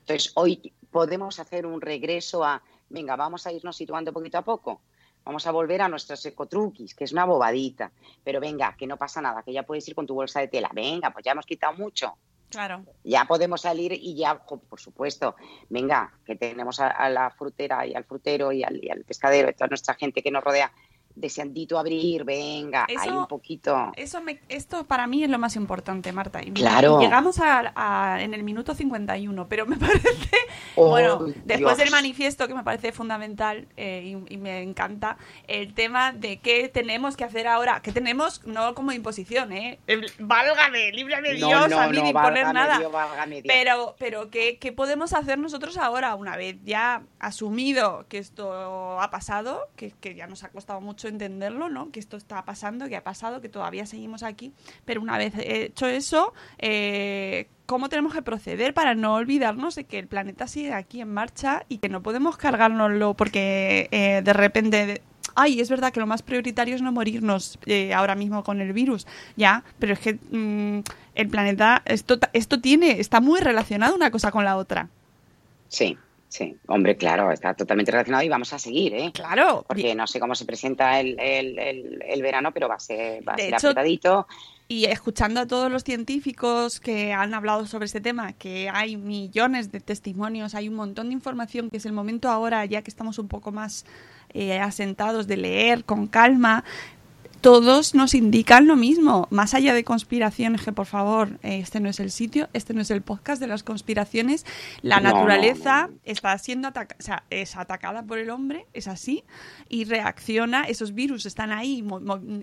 Entonces, hoy podemos hacer un regreso a, venga, vamos a irnos situando poquito a poco. Vamos a volver a nuestros ecotruquis, que es una bobadita. Pero venga, que no pasa nada, que ya puedes ir con tu bolsa de tela. Venga, pues ya hemos quitado mucho. Claro. Ya podemos salir y ya, por supuesto, venga, que tenemos a, a la frutera y al frutero y al, y al pescadero y toda nuestra gente que nos rodea deseandito abrir, venga, Eso- hay un poquito. Eso me- esto para mí es lo más importante, Marta. Y Claro. llegamos a, a- en el minuto 51, pero me parece, Oh, bueno, después del manifiesto que me parece fundamental eh, y, y me encanta, el tema de qué tenemos que hacer ahora, qué tenemos, no como imposición, ¿eh? Válgame, líbrame No, Dios no, a mí no, de imponer nada. Dios, válgame Dios. Pero, pero ¿qué, qué podemos hacer nosotros ahora, una vez ya asumido que esto ha pasado, que, que ya nos ha costado mucho entenderlo, ¿no? Que esto está pasando, que ha pasado, que todavía seguimos aquí, pero una vez hecho eso, eh, ¿cómo tenemos que proceder para no olvidarnos de que el planeta sigue aquí en marcha y que no podemos cargárnoslo porque eh, de repente... Ay, es verdad que lo más prioritario es no morirnos eh, ahora mismo con el virus, ya, pero es que mm, el planeta, esto, esto tiene, está muy relacionado una cosa con la otra. Sí, sí, hombre, claro, está totalmente relacionado y vamos a seguir, ¿eh? Claro, Porque no sé cómo se presenta el, el- el- el verano, pero va a ser, va a De ser hecho, apretadito. Y escuchando a todos los científicos que han hablado sobre este tema, que hay millones de testimonios, hay un montón de información, que es el momento ahora, ya que estamos un poco más eh, asentados, de leer con calma. Todos nos indican lo mismo. Más allá de conspiraciones, que por favor, eh, este no es el sitio, este no es el podcast de las conspiraciones. La No, naturaleza no. está siendo ataca- o sea, es atacada por el hombre, es así, y reacciona. Esos virus están ahí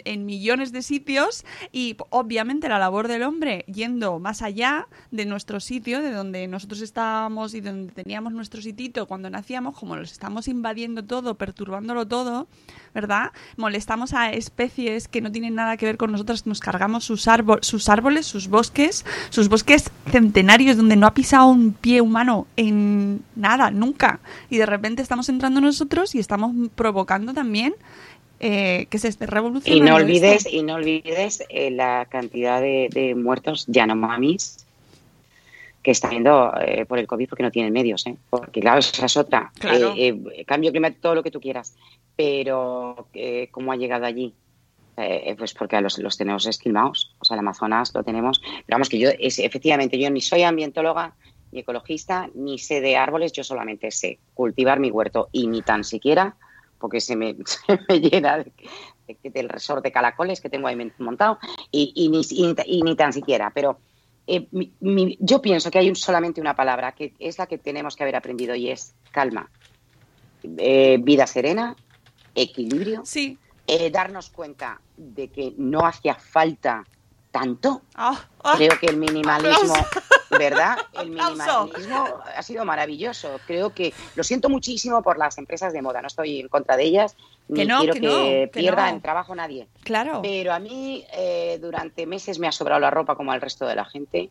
en millones de sitios y obviamente la labor del hombre yendo más allá de nuestro sitio, de donde nosotros estábamos y donde teníamos nuestro sitito cuando nacíamos, como los estamos invadiendo todo, perturbándolo todo, ¿verdad? Molestamos a especies que no tienen nada que ver con nosotros, nos cargamos sus, sus árboles, sus bosques, sus bosques centenarios donde no ha pisado un pie humano en nada, nunca. Y de repente estamos entrando nosotros y estamos provocando también eh, que se esté Y revolucionando. no olvides, y no olvides eh, la cantidad de, de muertos Yanomamis que está viendo eh, por el COVID porque no tienen medios, ¿eh? Porque claro, esa es otra. Claro. Eh, eh, cambio climático, todo lo que tú quieras. Pero ¿cómo ha llegado allí? Pues porque los, los tenemos esquilmados. O sea, el Amazonas lo tenemos. Pero vamos, que yo, es, efectivamente, yo ni soy ambientóloga, ni ecologista, ni sé de árboles, yo solamente sé cultivar mi huerto y ni tan siquiera, porque se me, se me llena de- de- del resort de calacoles que tengo ahí montado, y, y ni, y ni- y ni tan siquiera. Pero eh, mi- mi- yo pienso que hay un- solamente una palabra que es la que tenemos que haber aprendido y es calma. Eh, vida serena, equilibrio, Sí. eh, darnos cuenta de que no hacía falta tanto. Ah, ah, Creo que el minimalismo, ¿verdad? El Aplauso. minimalismo ha sido maravilloso. Creo que lo siento muchísimo por las empresas de moda. No estoy en contra de ellas, Que no, quiero que que, no, que pierda no. el trabajo nadie. claro. Pero a mí eh, durante meses me ha sobrado la ropa como al resto de la gente.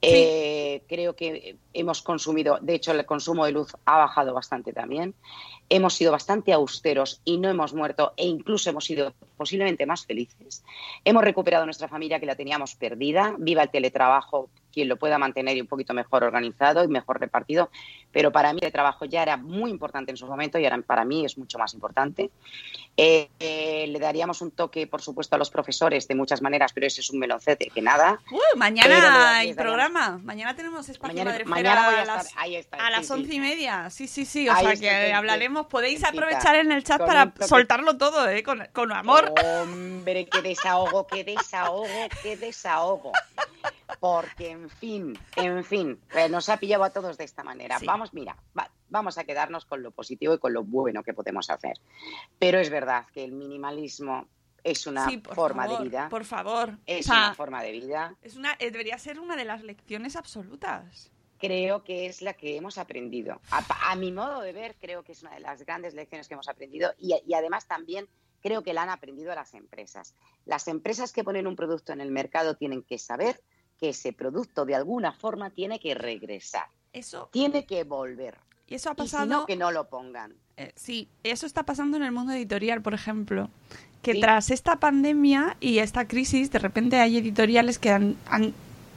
Eh, creo que hemos consumido, de hecho el consumo de luz ha bajado bastante también. Hemos sido bastante austeros y no hemos muerto e incluso hemos sido posiblemente más felices. Hemos recuperado nuestra familia que la teníamos perdida. Viva el teletrabajo, quien lo pueda mantener y un poquito mejor organizado y mejor repartido. Pero para mí el trabajo ya era muy importante en su momento y ahora para mí es mucho más importante. Eh, eh, le daríamos un toque, por supuesto, a los profesores de muchas maneras, pero ese es un meloncete que nada. Uh, mañana hay programa. Mañana tenemos espacio Mañana, Madrefera mañana a las, a las sí. once y media. Sí, sí, sí. O Ahí sea que sí. Podéis aprovechar en el chat Con para soltarlo todo, ¿eh? Con, con amor. Hombre, qué desahogo, qué desahogo, qué desahogo. Porque, en fin, en fin, pues nos ha pillado a todos de esta manera. Sí. Vamos, mira, va- vamos a quedarnos con lo positivo y con lo bueno que podemos hacer. Pero es verdad que el minimalismo es una Sí, forma favor, de vida. Por favor. Es O sea, una forma de vida. es una, eh, debería ser una de las lecciones absolutas. Creo que es la que hemos aprendido. A, a mi modo de ver, creo que es una de las grandes lecciones que hemos aprendido y, y además también creo que la han aprendido las empresas. Las empresas que ponen un producto en el mercado tienen que saber que ese producto de alguna forma tiene que regresar, Eso, tiene que volver. y eso ha Y si pasado. no, que no lo pongan. Eh, sí, eso está pasando en el mundo editorial, por ejemplo. Que Sí. tras esta pandemia y esta crisis, de repente hay editoriales que han, han,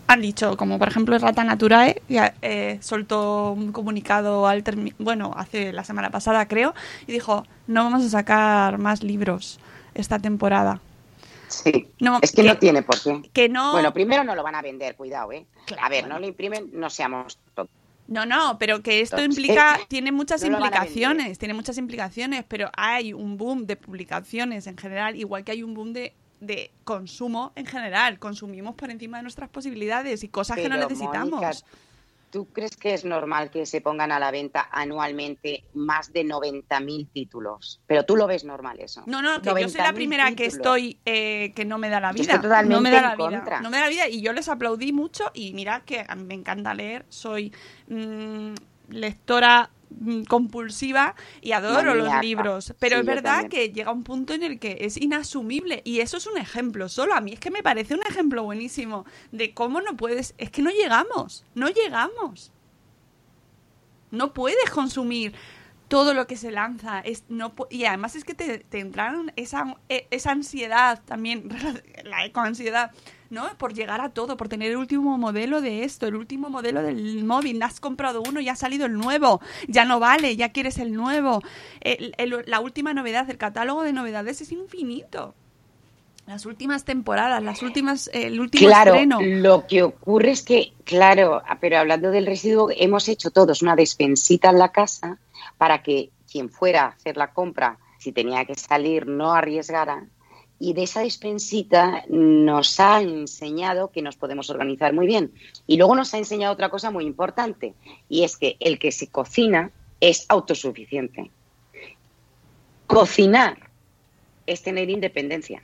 han dicho, como por ejemplo Rata Naturae, que eh, soltó un comunicado al bueno, hace la semana pasada creo, y dijo, no vamos a sacar más libros esta temporada. Sí. No, es que, que- no tiene por qué. Que no... Bueno, primero no lo van a vender, cuidado, ¿eh? Claro, a ver, bueno. no lo imprimen, no seamos tontos. No, no, pero que esto implica, eh, tiene muchas no implicaciones, tiene muchas implicaciones, pero hay un boom de publicaciones en general, igual que hay un boom de, de consumo en general. Consumimos por encima de nuestras posibilidades y cosas que no necesitamos. Mónica, ¿Tú crees que es normal que se pongan a la venta anualmente más de 90.000 títulos? Pero tú lo ves normal eso. No, no, que yo soy la 90.000 primera que estoy, eh, que no me da la vida. estoy totalmente no me da en la vida. contra. No me da la vida y yo les aplaudí mucho y mirad que a mí me encanta leer, soy mm, lectora compulsiva y adoro los libros, pero Sí, es verdad que llega un punto en el que es inasumible y eso es un ejemplo solo. A mí es que me parece un ejemplo buenísimo de cómo no puedes, es que no llegamos, no llegamos. No puedes consumir todo lo que se lanza. Es, no, y además es que te, te entraron esa, e- esa ansiedad también, la ecoansiedad, ¿no? Por llegar a todo, por tener el último modelo de esto, el último modelo del móvil. Has comprado uno, ya ha salido el nuevo, ya no vale, ya quieres el nuevo. El- el- la última novedad, el catálogo de novedades es infinito. Las últimas temporadas, las últimas, el último Claro, estreno. lo que ocurre es que, claro, pero hablando del residuo, hemos hecho todos una despensita en la casa para que quien fuera a hacer la compra, si tenía que salir, no arriesgara. Y de esa despensita nos ha enseñado que nos podemos organizar muy bien. Y luego nos ha enseñado otra cosa muy importante, y es que el que se cocina es autosuficiente. Cocinar es tener independencia.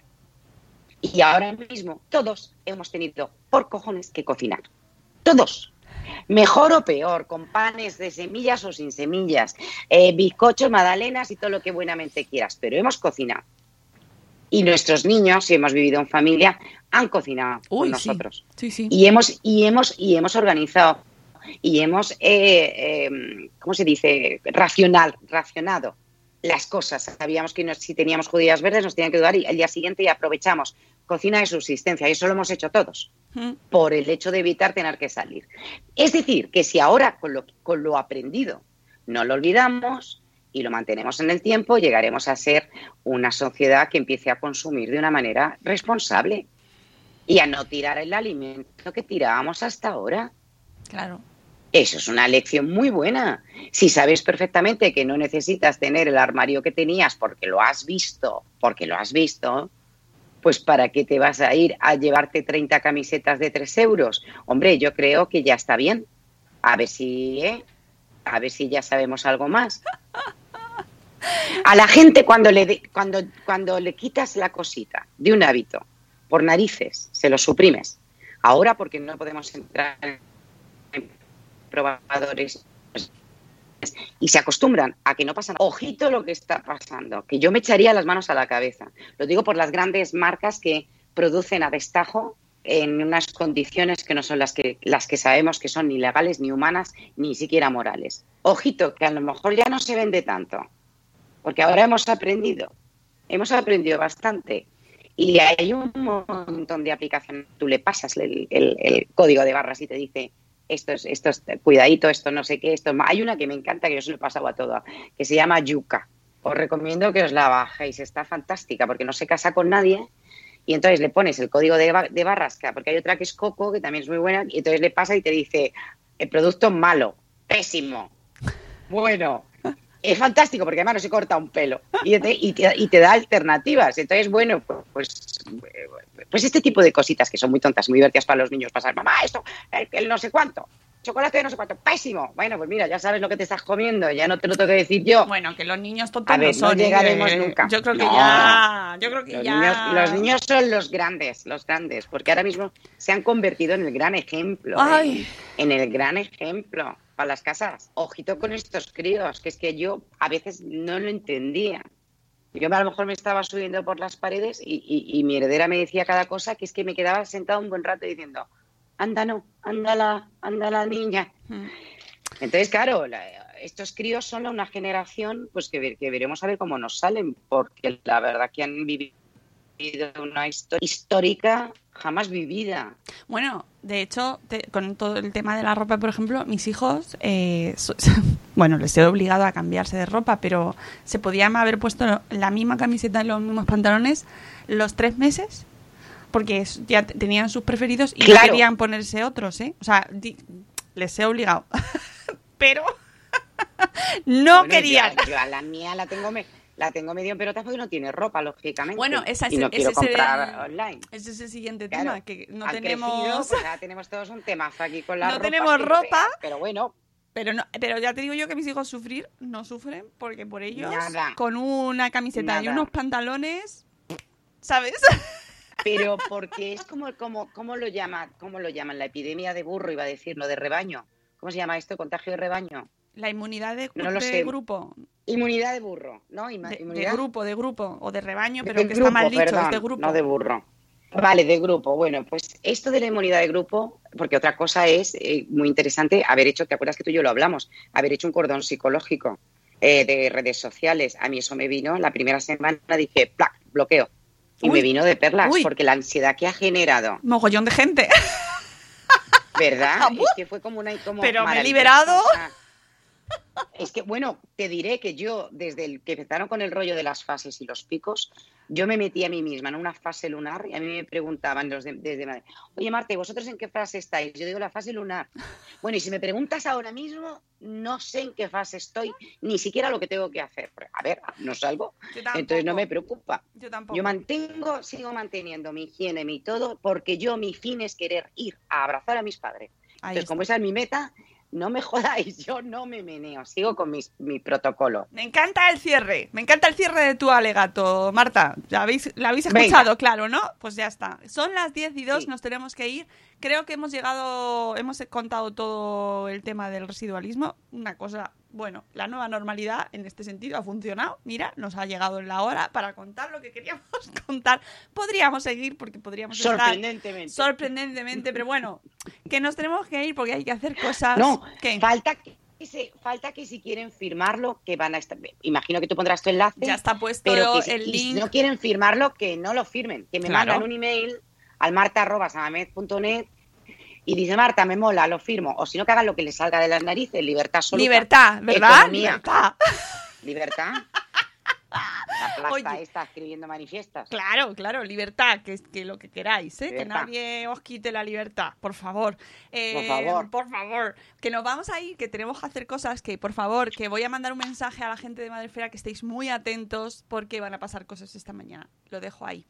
Y ahora mismo todos hemos tenido por cojones que cocinar. Todos. Mejor o peor, con panes de semillas o sin semillas, eh, bizcochos, magdalenas y todo lo que buenamente quieras, pero hemos cocinado. Y nuestros niños, si hemos vivido en familia, han cocinado Uy, con sí. nosotros. Sí, sí. Y hemos, y hemos, y hemos organizado y hemos, eh, eh, ¿cómo se dice? Racional, racionado las cosas. Sabíamos que nos- si teníamos judías verdes nos tenían que durar y al día siguiente y aprovechamos. Cocina de subsistencia, y eso lo hemos hecho todos Mm. por el hecho de evitar tener que salir. Es decir, que si ahora con lo, con lo aprendido no lo olvidamos y lo mantenemos en el tiempo, llegaremos a ser una sociedad que empiece a consumir de una manera responsable y a no tirar el alimento que tirábamos hasta ahora. Claro. Eso es una lección muy buena. Si sabes perfectamente que no necesitas tener el armario que tenías porque lo has visto, porque lo has visto, pues ¿para qué te vas a ir a llevarte 30 camisetas de 3 euros? Hombre, yo creo que ya está bien. A ver si, ¿eh? A ver si ya sabemos algo más. A la gente cuando le, cuando, cuando le quitas la cosita de un hábito por narices, se lo suprimes. Ahora porque no podemos entrar en probadores y se acostumbran a que no pasa. Ojito lo que está pasando, que yo me echaría las manos a la cabeza. Lo digo por las grandes marcas que producen a destajo en unas condiciones que no son las que, las que sabemos que son ni legales, ni humanas, ni siquiera morales. Ojito, que a lo mejor ya no se vende tanto, porque ahora hemos aprendido, hemos aprendido bastante. Y hay un montón de aplicaciones. Tú le pasas el, código de barras y te dice, esto es, esto es cuidadito, esto no sé qué, esto. Hay una que me encanta, que yo se lo he pasado a todo, que se llama Yuka. Os recomiendo que os la bajéis, está fantástica, porque no se casa con nadie. Y entonces le pones el código de, de barras, que- porque hay otra que es Coco, que también es muy buena, y entonces le pasa y te dice, el producto malo, pésimo, bueno, es fantástico porque además no se corta un pelo y te, y te- y te da alternativas. Entonces, bueno, pues, pues, este tipo de cositas que son muy tontas, muy divertidas para los niños, pasar, mamá, esto, el no sé cuánto, chocolate de no sé cuánto, pésimo. Bueno, pues mira, ya sabes lo que te estás comiendo, ya no te lo tengo que decir yo. Bueno, que los niños tontos no no son. ¿eh? llegaremos Que nunca. Yo creo que No. ya. Yo creo que Los ya. niños, los niños son los grandes, los grandes, porque ahora mismo se han convertido en el gran ejemplo. ¿eh? Ay. En el gran ejemplo para las casas. Ojito con estos críos, que es que yo a veces no lo entendía. Yo a lo mejor me estaba subiendo por las paredes y, y- y mi heredera me decía cada cosa que es que me quedaba sentado un buen rato diciendo, anda no, anda la, anda la niña. Mm. Entonces, claro, la- estos críos son una generación pues que, que veremos a ver cómo nos salen, porque la verdad que han vivido una historia histórica jamás vivida. Bueno, de hecho, te- con todo el tema de la ropa, por ejemplo, mis hijos, eh, so- bueno, les he obligado a cambiarse de ropa, pero se podían haber puesto la misma camiseta y los mismos pantalones los tres meses, porque ya te- tenían sus preferidos y no Claro. querían ponerse otros, ¿eh? O sea, di- les he obligado. pero no Bueno, querían. Yo, yo a la mía la tengo, me, la tengo medio en pelotas porque no tiene ropa, lógicamente. Bueno, esa es y no quiero ese es el- online. Ese es el siguiente Claro, tema, que no tenemos... crecido, pues tenemos todos un temazo aquí con la No tenemos ropa. pero bueno, Pero no, pero ya te digo yo que mis hijos sufrir no sufren porque por ellos Nada. con una camiseta y unos pantalones, ¿sabes? Pero porque es como, como, ¿cómo lo llama, cómo lo llaman? La epidemia de burro, iba a decir, no de rebaño. ¿Cómo se llama esto? Contagio de rebaño. La inmunidad de, No lo de sé. grupo, Inmunidad de burro, ¿no? Inma- de, de grupo, de grupo o de rebaño, pero De que grupo, está mal dicho, perdón, es de grupo. No de burro. Vale, de grupo. Bueno, pues esto de la inmunidad de grupo, porque otra cosa es eh, muy interesante haber hecho, ¿te acuerdas que tú y yo lo hablamos? Haber hecho un cordón psicológico eh, de redes sociales. A mí eso me vino, la primera semana dije, ¡plac! bloqueo. Y Uy. me vino de perlas, Uy. porque la ansiedad que ha generado, Mogollón de gente. ¿verdad? es que fue como una... Como Pero me he liberado. Es que, bueno, te diré que yo, desde el que empezaron con el rollo de las fases y los picos, yo me metí a mí misma en una fase lunar y a mí me preguntaban los de- desde Madrid, oye Marta, ¿y vosotros en qué fase estáis? Yo digo la fase lunar. Bueno, y si me preguntas ahora mismo, no sé en qué fase estoy, ni siquiera lo que tengo que hacer. A ver, no salgo, entonces no me preocupa. Yo tampoco. Yo mantengo, sigo manteniendo mi higiene, mi todo, porque yo mi fin es querer ir a abrazar a mis padres. Ahí Entonces, está. como esa es mi meta, no me jodáis, yo no me meneo, sigo con mis- mi protocolo. Me encanta el cierre, me encanta el cierre de tu alegato, Marta. ¿Ya habéis, ¿La habéis Venga. escuchado? Claro, ¿no? Pues ya está. Son las 10 y 2, Sí. nos tenemos que ir. Creo que hemos llegado, hemos contado todo el tema del residualismo. Una cosa, bueno, la nueva normalidad en este sentido ha funcionado. Mira, nos ha llegado la hora para contar lo que queríamos contar. Podríamos seguir porque podríamos estar Sorprendentemente. sorprendentemente, pero bueno, que nos tenemos que ir porque hay que hacer cosas. No, ¿Qué? falta que, falta que si quieren firmarlo, que van a estar. Imagino que tú pondrás tu enlace. Ya está puesto pero que el y si link. no quieren firmarlo, que no lo firmen. Que me Claro. mandan un email al marta.samamed.net y dice Marta, me mola, lo firmo. O si no, que hagan lo que les salga de las narices. Libertad absoluta. Libertad, ¿verdad? Economía. Libertad. Libertad. La plasta Oye. está escribiendo manifiestas. Claro, claro, libertad, que, que lo que queráis, ¿eh? que nadie os quite la libertad, por favor. Eh, Por favor. Por favor. Que nos vamos a ir, que tenemos que hacer cosas, que por favor, que voy a mandar un mensaje a la gente de Madrefera que estéis muy atentos porque van a pasar cosas esta mañana. Lo dejo ahí.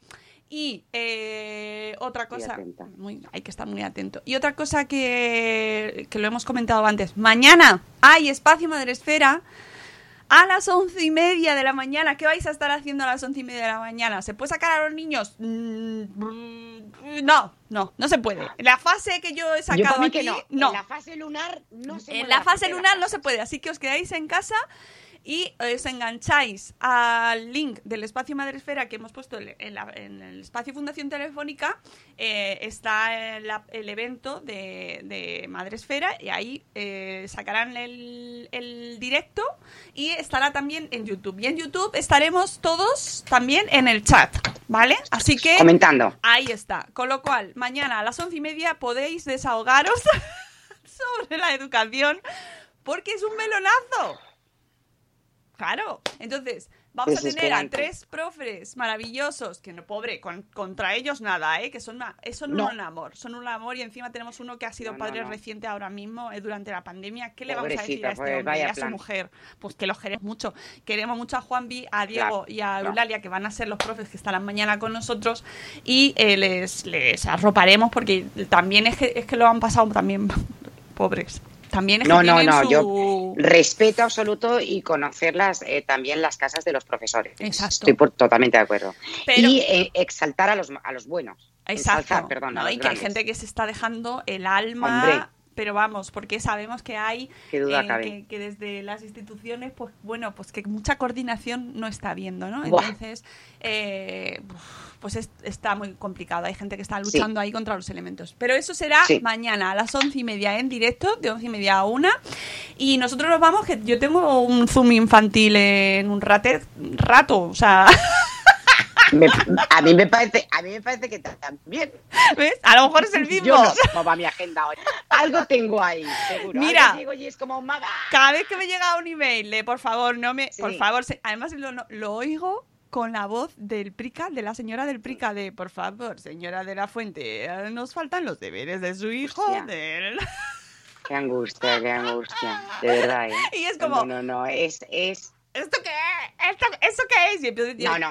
Y eh, otra cosa, muy, hay que estar muy atento. Y otra cosa que, que lo hemos comentado antes, mañana hay espacio Madresfera a las once y media de la mañana. ¿Qué vais a estar haciendo a las once y media de la mañana? ¿Se puede sacar a los niños? Mm, No, no, no se puede. La fase que yo he sacado aquí, que no. no. En la fase lunar no se En la fase lunar no se puede, así que os quedáis en casa y os engancháis al link del espacio Madresfera que hemos puesto en, en la- en el espacio Fundación Telefónica. eh, está el, el evento de, de Madresfera y ahí eh, sacarán el, el directo y estará también en YouTube. Y en YouTube estaremos todos también en el chat, ¿vale? Así que... Comentando. Ahí está. Con lo cual, mañana a las once y media podéis desahogaros sobre la educación porque es un melonazo. Claro. Entonces, vamos a tener a tres profes maravillosos, que no, pobre, con- contra ellos nada, ¿eh? Que son, una- son No. un amor, son un amor y encima tenemos uno que ha sido No, padre no. reciente ahora mismo, eh, durante la pandemia. ¿Qué le vamos a decir a este pues, hombre y a su mujer? Pues que los queremos mucho. Queremos mucho a Juanvi, a Diego Claro, y a. Eulalia, que van a ser los profes que estarán mañana con nosotros y eh, les, les arroparemos porque también es que, es que lo han pasado también pobres. También es No, que no, no, su... yo respeto absoluto y conocerlas eh, también las casas de los profesores. Exacto. Estoy por- totalmente de acuerdo. Pero- Y eh, exaltar a los, a los buenos. Exacto. Ensalzar, perdón, a ¿no? los Y que hay gente que se está dejando el alma, Hombre. Pero vamos, porque sabemos que hay duda eh, que, que desde las instituciones, pues bueno, pues que mucha coordinación no está habiendo, ¿no? Buah. Entonces, eh, pues es- está muy complicado. Hay gente que está luchando ahí contra los elementos. Pero eso será Sí. mañana a las once y media en directo, de once y media a una. Y nosotros nos vamos, que yo tengo un Zoom infantil en un rate- rato, o sea, Me- a mí me parece, a mí me parece que también. ¿ves? A lo mejor es el mismo. Yo no va mi agenda hoy. Algo tengo ahí, seguro. Mira. Llego y es como maga. Cada vez que me llega un email de por favor, no me. Sí. Por favor, se- además lo, lo oigo con la voz del Prica, de la señora del Prica, de por favor, señora de la Fuente, eh, nos faltan los deberes de su hijo. Hostia. del-". Qué angustia, qué angustia. De verdad, ¿eh? Y es como- No, no, no. Es, es. ¿Esto qué? ¿Esto, ¿Eso qué es? Y empiezo a decir, No, no.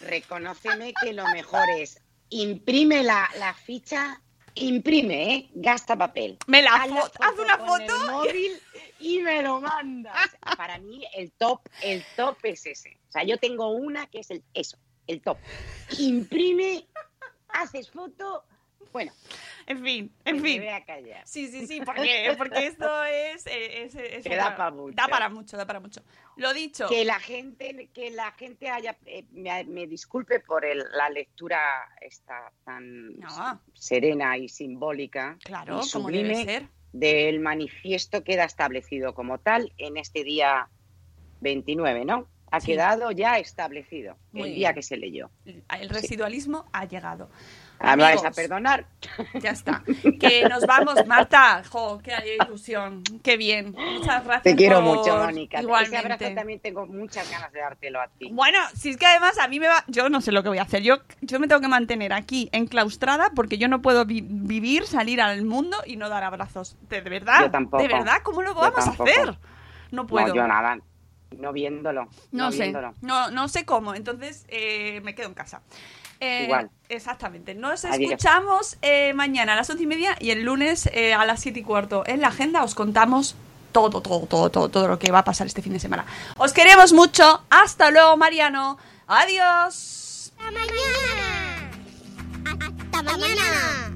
Reconóceme que lo mejor es imprime la, la ficha, imprime, ¿eh? Gasta papel. Me la Haz una con el foto. móvil y me lo mandas. Para mí el top, el top es ese. O sea, yo tengo una que es el eso, el top. Imprime, haces foto, bueno, En fin, en me fin. voy a callar. Sí, sí, sí, porque, porque esto es... eh, es- es Que da otra- pa' mucho. Da para mucho, da para mucho. Lo dicho. Que la gente, que la gente haya, eh, me, me disculpe por el- la lectura esta tan No. serena y simbólica Claro, y como debe sublime ser. del manifiesto queda establecido como tal en este día 29, ¿no? Ha Sí. quedado ya establecido Muy el día bien. que se leyó. el residualismo ha llegado. Ah, me vais a perdonar. Ya está. Que nos vamos, Marta. Jo, qué ilusión. Qué bien. Muchas gracias. Te quiero por- mucho, Mónica. Ese abrazo Igualmente. también tengo muchas ganas de dártelo a ti. Bueno, si es que además a mí me va... Yo no sé lo que voy a hacer. Yo, yo me tengo que mantener aquí enclaustrada porque yo no puedo vi- vivir, salir al mundo y no dar abrazos. ¿De, de verdad? Yo tampoco. ¿De verdad? ¿Cómo lo vamos a hacer? No puedo. No, yo nada. No viéndolo. No, sé, viéndolo. no, no sé cómo, entonces eh, me quedo en casa. Eh, Igual. Exactamente. Nos Adiós. escuchamos eh, mañana a las once y media y el lunes eh, a las siete y cuarto. En la agenda os contamos todo, todo, todo, todo, todo lo que va a pasar este fin de semana. Os queremos mucho. Hasta luego, Mariano. Adiós. Hasta mañana. Hasta mañana.